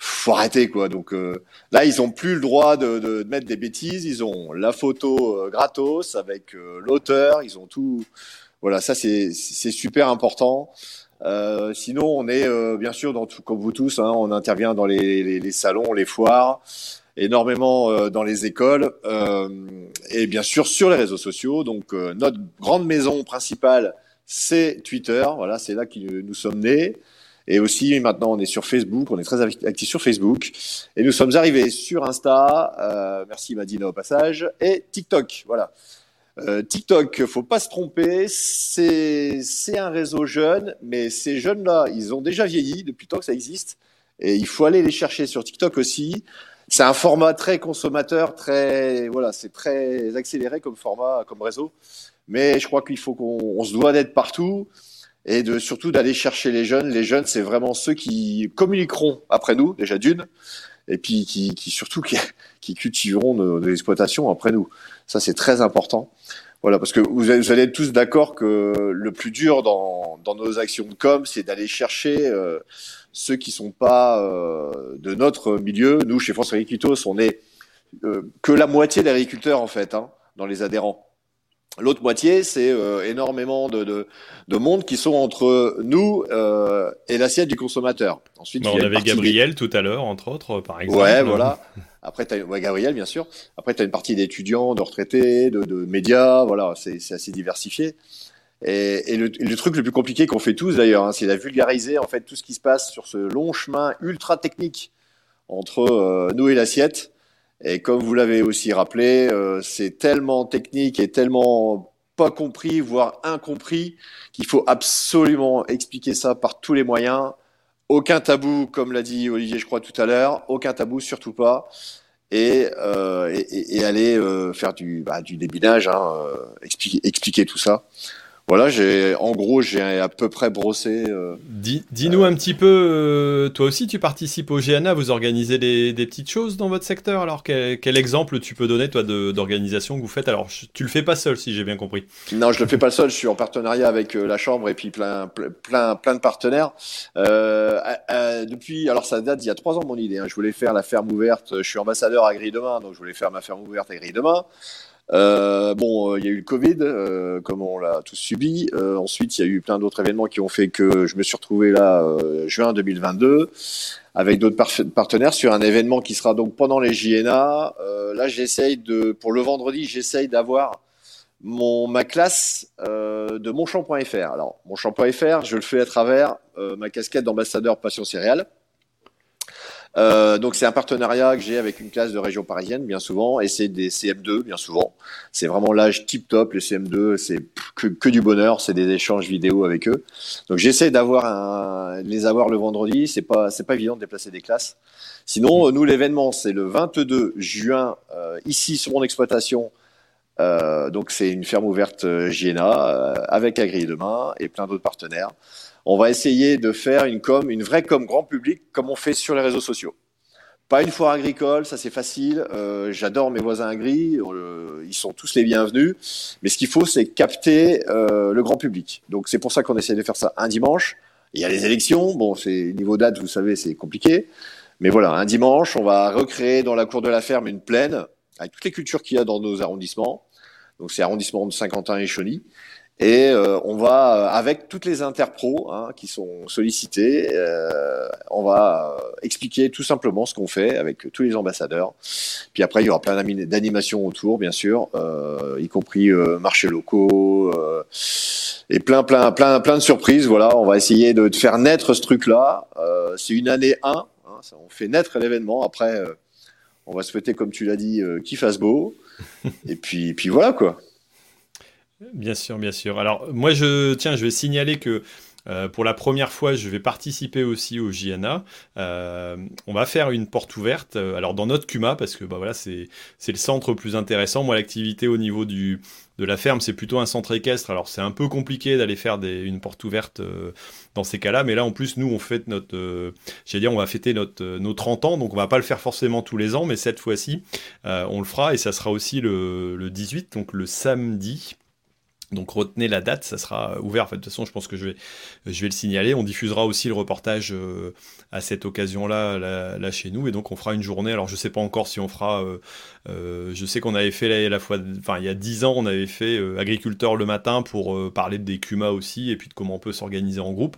faut arrêter quoi. Donc euh, là, ils ont plus le droit de, de, mettre des bêtises. Ils ont la photo euh, gratos avec euh, l'auteur. Ils ont tout. Voilà, ça c'est c'est super important. sinon, on est bien sûr dans tout comme vous tous. Hein, on intervient dans les, les, les, salons, les foires, énormément dans les écoles et bien sûr sur les réseaux sociaux. Donc notre grande maison principale, c'est Twitter. Voilà, c'est là que nous sommes nés. Et aussi, maintenant, on est sur Facebook, on est très actif sur Facebook. Et nous sommes arrivés sur Insta, euh, merci Madina au passage, et TikTok. Voilà. Euh, TikTok, faut pas se tromper, c'est un réseau jeune, mais ces jeunes-là, ils ont déjà vieilli depuis temps que ça existe. Et il faut aller les chercher sur TikTok aussi. C'est un format très consommateur, très voilà, c'est très accéléré comme format, comme réseau. Mais je crois qu'il faut qu'on se doit d'être partout et de surtout d'aller chercher les jeunes. Les jeunes, c'est vraiment ceux qui communiqueront après nous, déjà d'une, et puis qui, qui surtout qui, qui cultiveront nos, exploitations après nous. Ça, c'est très important. Voilà, parce que vous allez, vous allez être tous d'accord que le plus dur dans, dans nos actions de com, c'est d'aller chercher euh, ceux qui sont pas euh, de notre milieu. Nous, chez France Agricultos, on est euh, que la moitié d'agriculteurs en fait, hein, dans les adhérents. L'autre moitié, c'est euh, énormément de, de, de, monde qui sont entre nous euh, et l'assiette du consommateur. Ensuite, bah, on avait Gabriel tout à l'heure, entre autres, par exemple. Ouais, voilà. Après, tu as Gabriel, bien sûr. Après, tu as une partie d'étudiants, de retraités, de, médias. Voilà, c'est assez diversifié. Et, le, truc le plus compliqué qu'on fait tous d'ailleurs, hein, c'est de vulgariser en fait tout ce qui se passe sur ce long chemin ultra technique entre euh, nous et l'assiette et comme vous l'avez aussi rappelé, euh, c'est tellement technique et tellement pas compris, voire incompris, qu'il faut absolument expliquer ça par tous les moyens aucun tabou, comme l'a dit Olivier, je crois tout à l'heure, aucun tabou, surtout pas. Et, euh, aller euh, faire du, bah, débinage, hein, expliquer, expliquer tout ça voilà, j'ai en gros j'ai à peu près brossé. Euh, Dis, nous un petit peu, euh, toi aussi tu participes au GNA, vous organisez des, petites choses dans votre secteur. Alors quel, exemple tu peux donner toi d'organisation que vous faites? Alors tu le fais pas seul si j'ai bien compris. Non, je le fais pas seul. Je suis en partenariat avec euh, la chambre et puis plein plein plein de partenaires. depuis, alors ça date d'il y a trois ans mon idée. Hein. Je voulais faire la ferme ouverte. Je suis ambassadeur à Grille Demain, donc je voulais faire ma ferme ouverte à Grille Demain. Euh, bon, euh, il y a eu le Covid, euh, comme on l'a tous subi. Euh, ensuite, il y a eu plein d'autres événements qui ont fait que je me suis retrouvé là juin 2022 avec d'autres partenaires sur un événement qui sera donc pendant les JNA. là, j'essaye de, pour le vendredi, j'essaye d'avoir mon ma classe de monchamp.fr. Alors, monchamp.fr, je le fais à travers ma casquette d'ambassadeur Passion Céréales. Euh, donc c'est un partenariat que j'ai avec une classe de région parisienne bien souvent et c'est des CM2 bien souvent. C'est vraiment l'âge tip top. Les CM2 c'est que, du bonheur, c'est des échanges vidéo avec eux. Donc j'essaie d'avoir les avoir le vendredi. C'est pas c'est pas évident de déplacer des classes. Sinon nous l'événement c'est le 22 juin euh, ici sur mon exploitation. Euh, donc c'est une ferme ouverte JNA euh, avec Agri demain et plein d'autres partenaires on va essayer de faire une com, une vraie com grand public, comme on fait sur les réseaux sociaux. Pas une foire agricole, ça c'est facile. Euh, j'adore mes voisins agris, ils sont tous les bienvenus. Mais ce qu'il faut, c'est capter euh, le grand public. Donc c'est pour ça qu'on essaie de faire ça un dimanche. Il y a les élections, bon, c'est niveau date, vous savez, c'est compliqué. Mais voilà, un dimanche, on va recréer dans la cour de la ferme une plaine avec toutes les cultures qu'il y a dans nos arrondissements. Donc c'est arrondissement de Saint-Quentin et Chauny. Et euh, on va, euh, avec toutes les interpros hein, qui sont sollicités, euh, on va expliquer tout simplement ce qu'on fait avec tous les ambassadeurs. Puis après, il y aura plein d'animations autour, bien sûr, y compris marchés locaux et plein, plein, plein, plein de surprises. Voilà, on va essayer de, faire naître ce truc-là. C'est une année 1, hein, on fait naître l'événement. Après, on va souhaiter, comme tu l'as dit, qu'il fasse beau. et puis, puis voilà quoi. Bien sûr, bien sûr. Alors, moi, je tiens, je vais signaler que euh, pour la première fois, je vais participer aussi au JNA. Euh, on va faire une porte ouverte. Euh, alors dans notre CUMA, parce que bah voilà, c'est le centre plus intéressant. Moi, l'activité au niveau du de la ferme, c'est plutôt un centre équestre. Alors c'est un peu compliqué d'aller faire une porte ouverte dans ces cas-là, mais là en plus nous on fête notre, j'allais dire on va fêter notre nos 30 ans, donc on va pas le faire forcément tous les ans, mais cette fois-ci on le fera et ça sera aussi le, le 18, donc le samedi. Donc retenez la date, ça sera ouvert. de toute façon, je pense que je vais, le signaler. On diffusera aussi le reportage euh, à cette occasion-là, là, chez nous. Et donc on fera une journée. Alors je ne sais pas encore si on fera. Euh, euh, je sais qu'on avait fait la, fois, enfin il y a dix ans, on avait fait agriculteur le matin pour parler des CUMA aussi et puis de comment on peut s'organiser en groupe.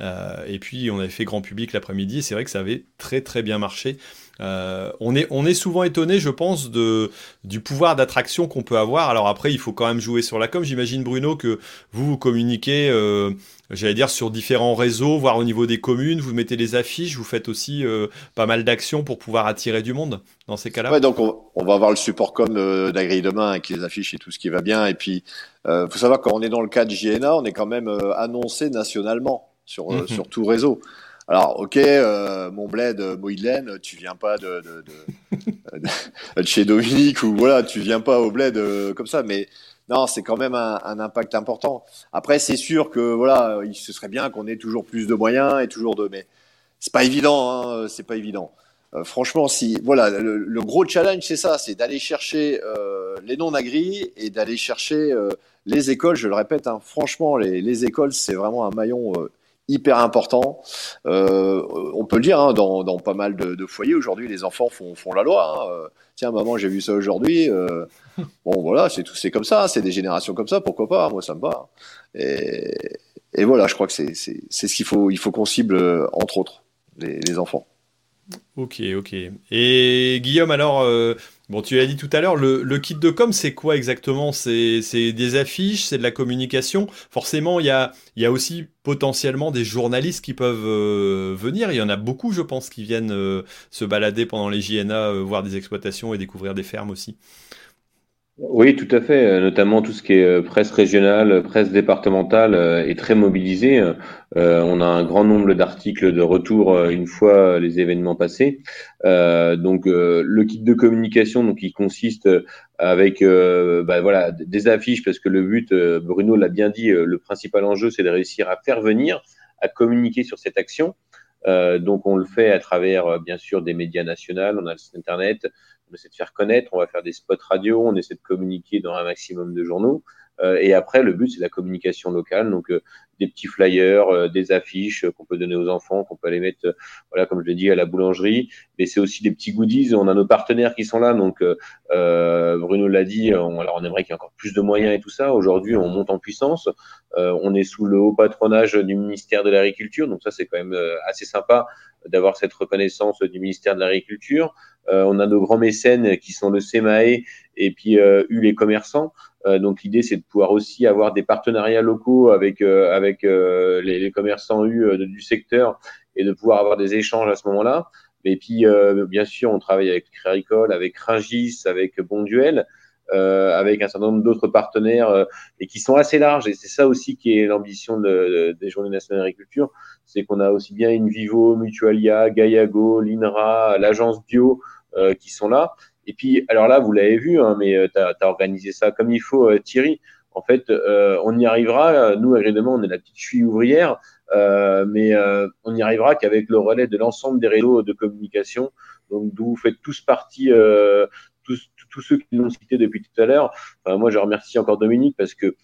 et puis on avait fait grand public l'après-midi. C'est vrai que ça avait très très bien marché. Euh, on, est, on est souvent étonné, je pense, de, du pouvoir d'attraction qu'on peut avoir. Alors après, il faut quand même jouer sur la com. J'imagine, Bruno, que vous, vous communiquez, euh, j'allais dire, sur différents réseaux, voire au niveau des communes. Vous mettez des affiches, vous faites aussi euh, pas mal d'actions pour pouvoir attirer du monde dans ces cas-là. Ouais, donc on, va avoir le support com d'Agri demain avec les affiches et tout ce qui va bien. Et puis, il faut savoir, quand on est dans le cas de JNA, on est quand même annoncé nationalement sur, mhm. sur tout réseau. Alors, ok, euh, mon bled, euh, Moïdlen, tu viens pas de, de, de, de, chez Dominique ou voilà, tu viens pas au bled euh, comme ça, mais non, c'est quand même un, un, impact important. Après, c'est sûr que voilà, il ce serait bien qu'on ait toujours plus de moyens et toujours de, mais c'est pas évident, hein, c'est pas évident. franchement, si voilà, le, gros challenge, c'est ça, c'est d'aller chercher les non-agris et d'aller chercher les écoles. Je le répète, hein, franchement, les, les écoles, c'est vraiment un maillon hyper important. Euh, on peut le dire, hein, dans, dans, pas mal de, de foyers aujourd'hui, les enfants font, font la loi. Hein. Euh, tiens, maman, j'ai vu ça aujourd'hui. Euh, bon, voilà, c'est tout, c'est comme ça, c'est des générations comme ça. Pourquoi pas Moi, ça me va. Et, et voilà, je crois que c'est, c'est, c'est ce qu'il faut, il faut qu'on cible euh, entre autres les, les enfants. Ok, ok. Et Guillaume, alors, euh, bon, tu l'as dit tout à l'heure, le, kit de com, c'est quoi exactement? C'est des affiches, c'est de la communication. Forcément, il y a, aussi potentiellement des journalistes qui peuvent euh, venir. Il y en a beaucoup, je pense, qui viennent euh, se balader pendant les JNA, voir des exploitations et découvrir des fermes aussi. Oui, tout à fait. Euh, notamment tout ce qui est euh, presse régionale, presse départementale euh, est très mobilisé. on a un grand nombre d'articles de retour une fois les événements passés. donc le kit de communication, donc il consiste avec bah, voilà des affiches parce que le but, Bruno l'a bien dit, le principal enjeu c'est de réussir à faire venir, à communiquer sur cette action. donc on le fait à travers bien sûr des médias nationaux, on a le internet, on essaie de faire connaître, on va faire des spots radio, on essaie de communiquer dans un maximum de journaux. Euh, et après, le but, c'est la communication locale, donc euh, des petits flyers, euh, des affiches qu'on peut donner aux enfants, qu'on peut aller mettre, voilà, comme je l'ai dit, à la boulangerie. Mais c'est aussi des petits goodies. On a nos partenaires qui sont là, donc Bruno l'a dit. On, alors, on aimerait qu'il y ait encore plus de moyens et tout ça. Aujourd'hui, on monte en puissance. on est sous le haut patronage du ministère de l'Agriculture, donc ça, c'est quand même assez sympa d'avoir cette reconnaissance du ministère de l'Agriculture. Euh, on a nos grands mécènes qui sont le CMAE et puis euh, eu les commerçants. Euh, donc l'idée c'est de pouvoir aussi avoir des partenariats locaux avec avec les, les, commerçants U du secteur et de pouvoir avoir des échanges à ce moment-là. Et puis bien sûr on travaille avec Créricole, avec Ringis, avec Bonduel. Euh, avec un certain nombre d'autres partenaires euh, et qui sont assez larges. Et c'est ça aussi qui est l'ambition de, des Journées nationales d'agriculture, c'est qu'on a aussi bien Invivo, Mutualia, Gaiago, l'INRA, l'agence bio euh, qui sont là. Et puis, alors là, vous l'avez vu, hein, mais tu as, organisé ça comme il faut, Thierry. En fait, on y arrivera. Nous, agréablement, on est la petite chouille ouvrière, mais on y arrivera qu'avec le relais de l'ensemble des réseaux de communication. Donc, vous faites tous partie, tous, tous ceux qui l'ont cité depuis tout à l'heure. moi, je remercie encore Dominique parce que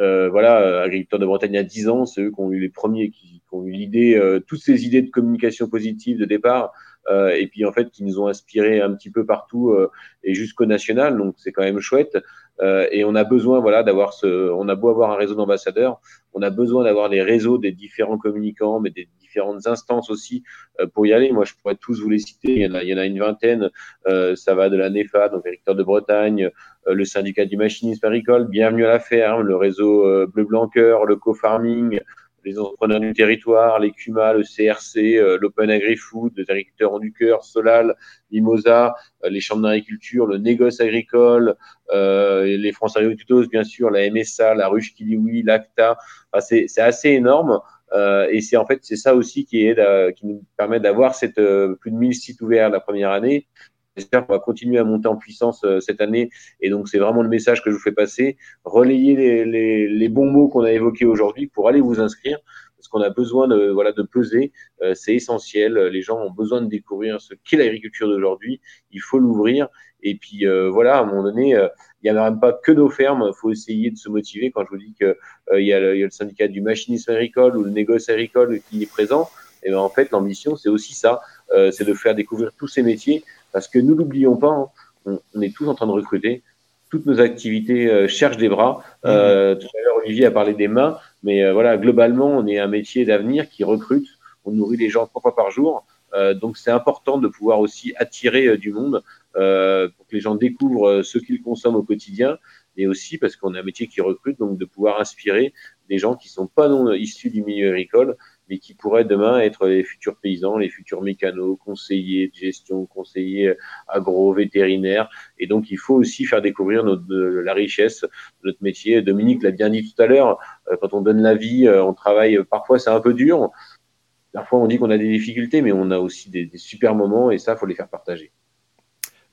euh, voilà, euh, agriculteurs de Bretagne a 10 ans, c'est eux qui ont eu les premiers qui, ont eu l'idée, euh, toutes ces idées de communication positive de départ, et puis en fait qui nous ont inspiré un petit peu partout et jusqu'au national, donc c'est quand même chouette. et on a besoin, voilà, d'avoir ce, on a beau avoir un réseau d'ambassadeurs, on a besoin d'avoir les réseaux des différents communicants, mais des différentes instances aussi euh, pour y aller. Moi, je pourrais tous vous les citer. Il y en a, il y en a une vingtaine. Euh, ça va de la NEFA, donc Agriculteurs de Bretagne, euh, le syndicat du machinisme agricole, Bienvenue à la ferme, le réseau Bleu Blanc Cœur, le co-farming, les entrepreneurs du territoire, les CUMA, le CRC, l'Open Agri-Food, les agriculteurs du cœur, Solal, Mimosa, les chambres d'agriculture, le négoce agricole, les France Agricultos, bien sûr, la MSA, la Ruche Kiliwi, l'ACTA. c'est assez énorme. Euh, et c'est en fait c'est ça aussi qui est euh, qui nous permet d'avoir cette euh, plus de 1000 sites ouverts la première année. J'espère qu'on va continuer à monter en puissance cette année. Et donc c'est vraiment le message que je vous fais passer. Relayez les, les, les bons mots qu'on a évoqués aujourd'hui pour aller vous inscrire parce qu'on a besoin de voilà de peser. c'est essentiel. Les gens ont besoin de découvrir ce qu'est l'agriculture d'aujourd'hui. Il faut l'ouvrir. Et puis voilà, à un moment donné, il n'y a même pas que nos fermes. Il faut essayer de se motiver. Quand je vous dis qu'il euh, y, a le syndicat du machinisme agricole ou le négoce agricole qui est présent, et eh ben, en fait, l'ambition, c'est aussi ça. Euh, c'est de faire découvrir tous ces métiers. Parce que nous l'oublions pas, hein, on, est tous en train de recruter. Toutes nos activités euh, cherchent des bras. Mmh. Euh, tout à l'heure, Olivier a parlé des mains. Mais voilà, globalement, on est un métier d'avenir qui recrute. On nourrit les gens trois fois par jour. donc, c'est important de pouvoir aussi attirer du monde. Euh, pour que les gens découvrent euh, ce qu'ils consomment au quotidien, mais aussi parce qu'on a un métier qui recrute, donc de pouvoir inspirer des gens qui sont pas non issus du milieu agricole, mais qui pourraient demain être les futurs paysans, les futurs mécanos, conseillers de gestion, conseillers agro, vétérinaires. Et donc, il faut aussi faire découvrir notre, la richesse de notre métier. Dominique l'a bien dit tout à l'heure, euh, quand on donne la vie, on travaille, parfois c'est un peu dur. Parfois, on dit qu'on a des difficultés, mais on a aussi des, des super moments et ça, faut les faire partager.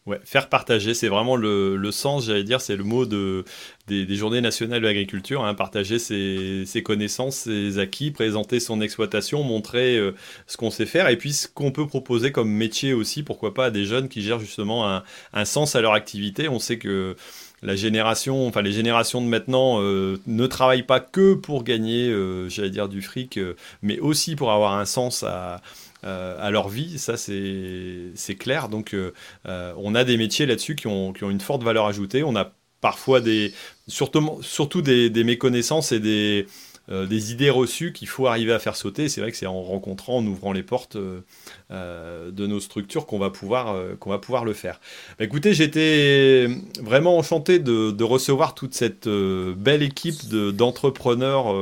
Ouais, faire partager, c'est vraiment le, le sens, j'allais dire, c'est le mot de, des, des journées nationales de l'agriculture, hein, partager ses, ses, connaissances, ses acquis, présenter son exploitation, montrer euh, ce qu'on sait faire et puis ce qu'on peut proposer comme métier aussi, pourquoi pas à des jeunes qui gèrent justement un, un sens à leur activité. On sait que la génération, enfin les générations de maintenant euh, ne travaillent pas que pour gagner, euh, j'allais dire, du fric, mais aussi pour avoir un sens à euh, à leur vie, ça c'est clair. Donc euh, euh, on a des métiers là-dessus qui ont, qui ont, une forte valeur ajoutée. On a parfois des, surtout, surtout des, des méconnaissances et des, des idées reçues qu'il faut arriver à faire sauter. C'est vrai que c'est en rencontrant, en ouvrant les portes de nos structures qu'on va, pouvoir qu'on va pouvoir le faire. Bah, écoutez, j'étais vraiment enchanté de, recevoir toute cette belle équipe d'entrepreneurs,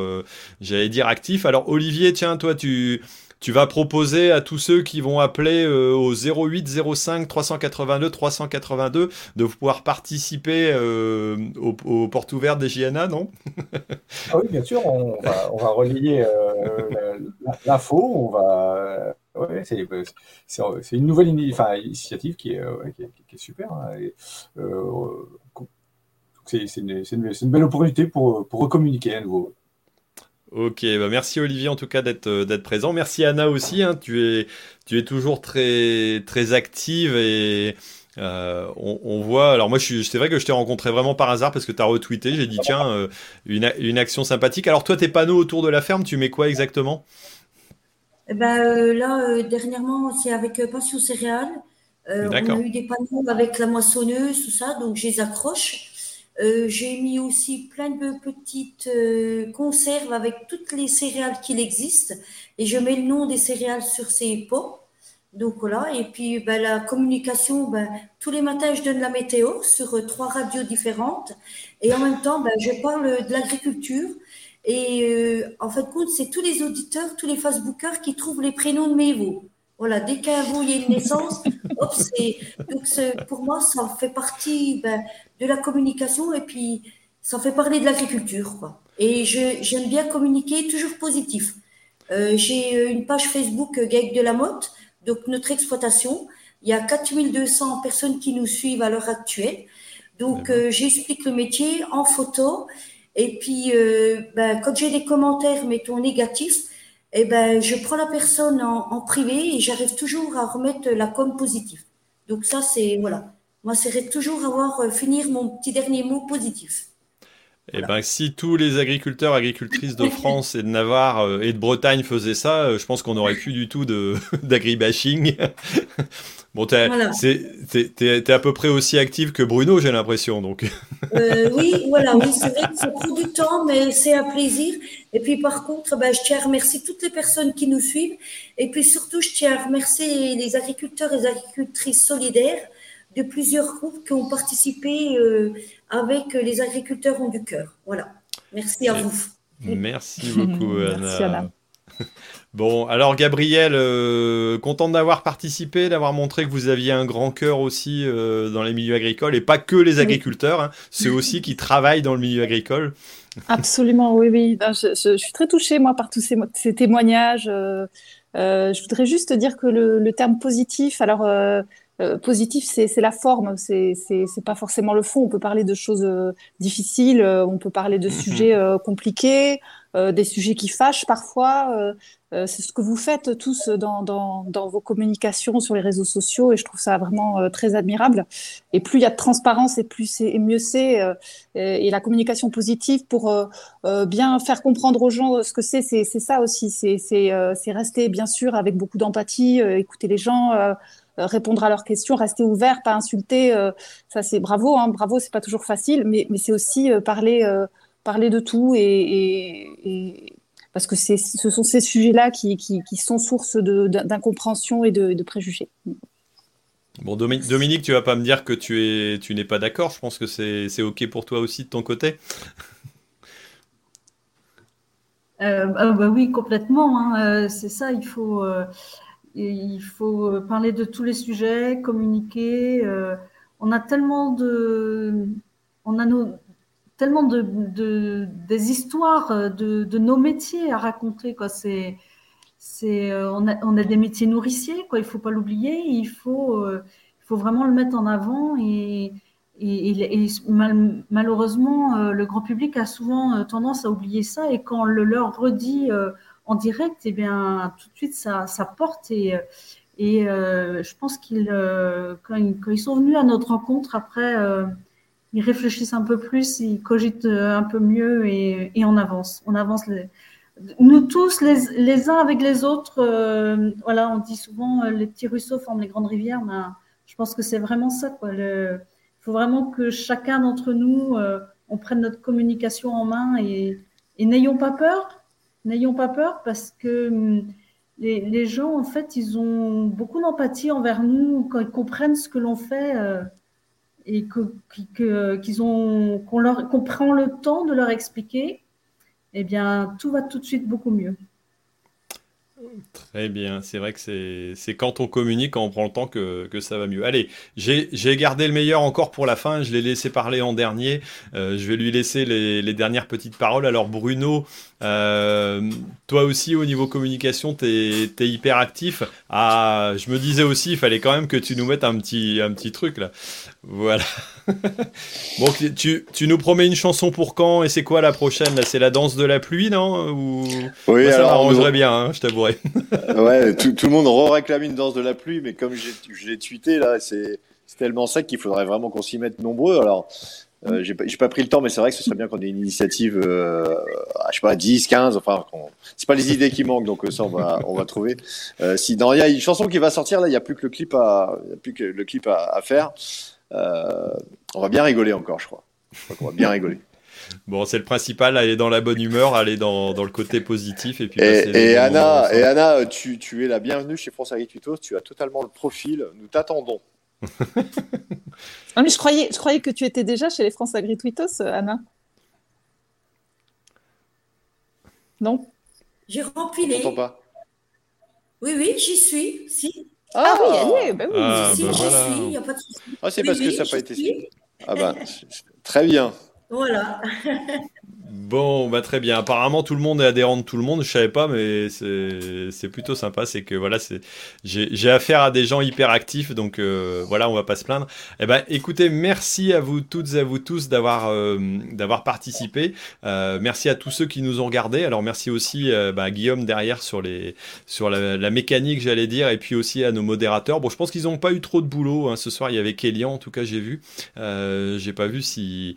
j'allais dire actifs. Alors Olivier, tiens, toi, tu, tu vas proposer à tous ceux qui vont appeler au 08 05 382 382 de pouvoir participer aux au portes ouvertes des JNA, non? Ah Oui, bien sûr, on va, va relayer l'info, Ouais, c'est une nouvelle initiative qui est, super. C'est une, belle opportunité pour, pour recommuniquer à nouveau. Ok, bah merci Olivier en tout cas d'être présent. Merci Anna aussi. Hein. tu, es, tu es toujours très, très active et euh, on, voit. Alors moi, c'est vrai que je t'ai rencontré vraiment par hasard parce que tu as retweeté. J'ai dit tiens, euh, une, une, action sympathique. Alors toi, tes panneaux autour de la ferme, tu mets quoi exactement? Eh ben, euh, Là, dernièrement, c'est avec Passion Céréales. on a eu des panneaux avec la moissonneuse, tout ça, donc je les accroche. Euh, j'ai mis aussi plein de petites euh, conserves avec toutes les céréales qu'il existe et je mets le nom des céréales sur ces pots. Donc voilà, et puis ben, la communication, ben, tous les matins je donne la météo sur euh, trois radios différentes et en même temps ben, je parle de l'agriculture et en fait compte c'est tous les auditeurs, tous les Facebookers qui trouvent les prénoms de mes veaux. Voilà, dès qu'un veau y a une naissance, hop, donc pour moi ça fait partie ben, de la communication et puis ça fait parler de l'agriculture. Et j'aime bien communiquer toujours positif. Euh, j'ai euh, une page Facebook euh, GAEC de la Motte, donc notre exploitation. Il y a 4200 personnes qui nous suivent à l'heure actuelle. Donc j'explique le métier en photo. Et puis ben, quand j'ai des commentaires, mettons négatifs, eh ben, je prends la personne en, en privé et j'arrive toujours à remettre la com positive. Donc ça, c'est voilà. Moi, c'est toujours avoir euh, finir mon petit dernier mot positif. Eh ben, si tous les agriculteurs, agricultrices de France et de Navarre euh, et de Bretagne faisaient ça, euh, je pense qu'on n'aurait plus du tout d'agribashing. Bon, t'es es, à peu près aussi active que Bruno, j'ai l'impression. Donc. oui, voilà, oui, c'est vrai que ça prend du temps, mais c'est un plaisir. Et puis, par contre, ben, je tiens à remercier toutes les personnes qui nous suivent. Et puis, surtout, je tiens à remercier les agriculteurs et les agricultrices solidaires de plusieurs groupes qui ont participé euh, avec les agriculteurs ont du cœur. Voilà. Merci à vous. Merci beaucoup, Anna. Bon, alors Gabriel, euh, content d'avoir participé, d'avoir montré que vous aviez un grand cœur aussi euh, dans les milieux agricoles, et pas que les agriculteurs, hein. c'est aussi qui travaillent dans le milieu agricole. Absolument, oui, oui. je, suis très touchée, moi, par tous ces, témoignages. je voudrais juste dire que le, le terme positif, alors euh, positif, c'est la forme, c'est pas forcément le fond. On peut parler de choses euh, difficiles, euh, on peut parler de mhm. sujets compliqués, des sujets qui fâchent parfois. c'est ce que vous faites tous dans, vos communications sur les réseaux sociaux et je trouve ça vraiment très admirable. Et plus il y a de transparence et plus c'est mieux c'est. et la communication positive pour bien faire comprendre aux gens ce que c'est, c'est ça aussi. C'est rester bien sûr avec beaucoup d'empathie, écouter les gens euh, répondre à leurs questions, rester ouvert, pas insulter. Euh, ça, c'est bravo, hein, bravo, c'est pas toujours facile, mais, c'est aussi euh, parler, parler de tout et, parce que ce sont ces sujets-là qui, qui, sont source d'incompréhension et de, préjugés. Bon, Dominique, tu vas pas me dire que tu es, tu n'es pas d'accord. Je pense que c'est ok pour toi aussi de ton côté. Ah bah oui, complètement. Hein. c'est ça. Il faut il faut euh, parler de tous les sujets, communiquer. Euh, on a tellement de, on a nos, tellement de, de, des histoires de, de, nos métiers à raconter. Quoi. C'est, c'est, euh, on, a, on a des métiers nourriciers, quoi. il ne faut pas l'oublier. Il faut, il faut vraiment le mettre en avant. Et, et, et malheureusement, le grand public a souvent tendance à oublier ça. Et quand on le leur redit en direct, eh bien, tout de suite, ça, ça porte. Et, et euh, je pense qu'ils, euh, quand, ils sont venus à notre rencontre, après, euh, ils réfléchissent un peu plus, ils cogitent un peu mieux et, et on avance. On avance. nous tous, les, les, uns avec les autres, voilà, on dit souvent les petits ruisseaux forment les grandes rivières. Ben, je pense que c'est vraiment ça. Il faut vraiment que chacun d'entre nous, on prenne notre communication en main et, n'ayons pas peur N'ayons pas peur parce que hum, les, gens, en fait, ils ont beaucoup d'empathie envers nous quand ils comprennent ce que l'on fait et qu'ils ont, qu'on leur, qu'on prend le temps de leur expliquer. Eh bien, tout va tout de suite beaucoup mieux. Très bien, c'est vrai que c'est quand on communique, quand on prend le temps que, que ça va mieux. Allez, j'ai gardé le meilleur encore pour la fin, je l'ai laissé parler en dernier, euh, je vais lui laisser les, les, dernières petites paroles. Alors Bruno, euh, toi aussi au niveau communication, tu es, hyper actif. Ah, je me disais aussi, il fallait quand même que tu nous mettes un petit, un petit truc là. Voilà. bon, tu, tu, nous promets une chanson pour quand et c'est quoi la prochaine? Là C'est la danse de la pluie, non? Ou... Oui, ça m'arrangerait bien, hein, je t'avouerai. Ouais, tout, le monde réclame une danse de la pluie, mais comme je l'ai tweeté là, c'est tellement sec qu'il faudrait vraiment qu'on s'y mette nombreux. Alors, euh, j'ai pas, pris le temps, mais c'est vrai que ce serait bien qu'on ait une initiative, euh, je sais pas, 10, 15, enfin, c'est pas les idées qui manquent, donc ça, on va, on va trouver. Euh, si, il y a une chanson qui va sortir, là, il n'y a plus que le clip à, y a plus que le clip à, à faire. Euh, on va bien rigoler encore, je crois. Je crois qu'on va bien rigoler. Bon, c'est le principal, aller dans la bonne humeur, aller dans, dans le côté positif. Et, puis et, Anna, et Anna tu, tu, es la bienvenue chez France Agricultos, tu as totalement le profil, nous t'attendons. ah, mais je croyais, je croyais que tu étais déjà chez les France Agricultos, Anna. Non? J'ai rempli les. pas? Oui, oui, j'y suis. Si. Ah, oui, elle est. Bah oui, ah, si, bah j'y voilà. suis, il n'y a pas de souci. Ah, c'est Oui, parce que ça n'a pas été. suis. Ah bah, très bien. Voilà. Bon, bah très bien. Apparemment, tout le monde est adhérent de tout le monde. Je savais pas, mais c'est plutôt sympa. C'est que voilà, j'ai affaire à des gens hyper actifs, donc euh, voilà, on va pas se plaindre. Eh ben, écoutez, merci à vous toutes et à vous tous d'avoir euh, participé. Euh, merci à tous ceux qui nous ont regardés. Alors merci aussi bah, à Guillaume derrière sur la mécanique, j'allais dire, et puis aussi à nos modérateurs. Bon, je pense qu'ils n'ont pas eu trop de boulot hein. ce soir. Il y avait Kélian, en tout cas, j'ai vu. j'ai pas vu si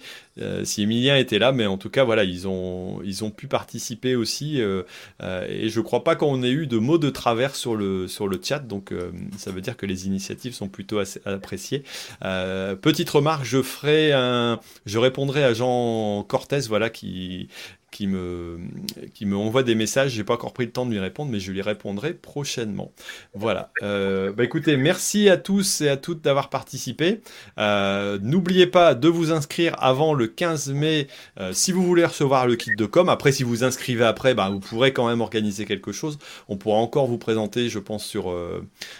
si Emilien était là, mais en tout cas, voilà, ils ont, ils ont pu participer aussi. Euh, euh, et je crois pas qu'on ait eu de mots de travers sur le, sur le chat, donc euh, ça veut dire que les initiatives sont plutôt appréciées. petite remarque, je ferai un, je répondrai à Jean Cortez, voilà, qui, qui me, qui me envoie des messages. J'ai pas encore pris le temps de lui répondre, mais je lui répondrai prochainement. Voilà. Euh, bah écoutez, merci à tous et à toutes d'avoir participé. Euh, N'oubliez pas de vous inscrire avant le 15 mai euh, si vous voulez recevoir le kit de com. Après, si vous inscrivez après, bah, vous pourrez quand même organiser quelque chose. On pourra encore vous présenter, je pense, sur,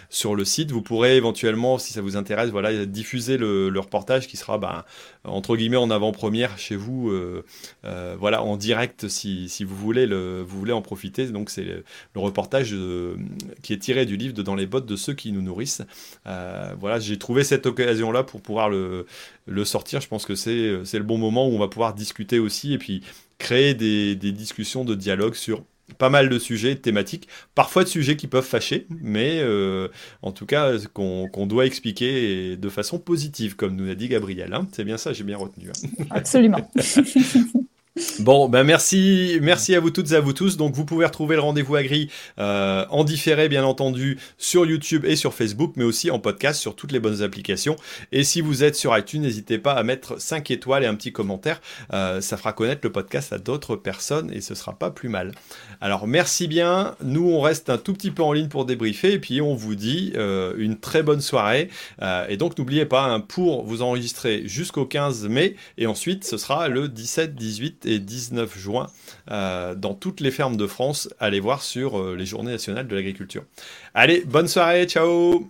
sur le site. Vous pourrez éventuellement, si ça vous intéresse, voilà, diffuser le, reportage qui sera bah, entre guillemets en avant-première chez vous, euh, euh, voilà, en direct si, vous, voulez le, vous voulez en profiter. Donc c'est le, reportage qui est tiré du livre de Dans les bottes de ceux qui nous nourrissent. Euh, voilà, j'ai trouvé cette occasion-là pour pouvoir le, le, sortir. Je pense que c'est le bon moment où on va pouvoir discuter aussi et puis créer des, des discussions de dialogue sur pas mal de sujets thématiques, parfois de sujets qui peuvent fâcher, mais euh, en tout cas qu'on doit expliquer de façon positive, comme nous a dit Gabriel. Hein. C'est bien ça, j'ai bien retenu. Hein. Absolument. Bon, ben merci, merci à vous toutes et à vous tous. Donc vous pouvez retrouver le rendez-vous agri euh, en différé, bien entendu, sur YouTube et sur Facebook, mais aussi en podcast sur toutes les bonnes applications. Et si vous êtes sur iTunes, n'hésitez pas à mettre 5 étoiles et un petit commentaire. Euh, ça fera connaître le podcast à d'autres personnes et ce sera pas plus mal. Alors merci bien. Nous, on reste un tout petit peu en ligne pour débriefer et puis on vous dit euh, une très bonne soirée. Euh, et donc n'oubliez pas, hein, pour vous enregistrer jusqu'au 15 mai et ensuite ce sera le 17, 18 et 19 juin euh, dans toutes les fermes de France. Allez voir sur euh, les journées nationales de l'agriculture. Allez, bonne soirée, ciao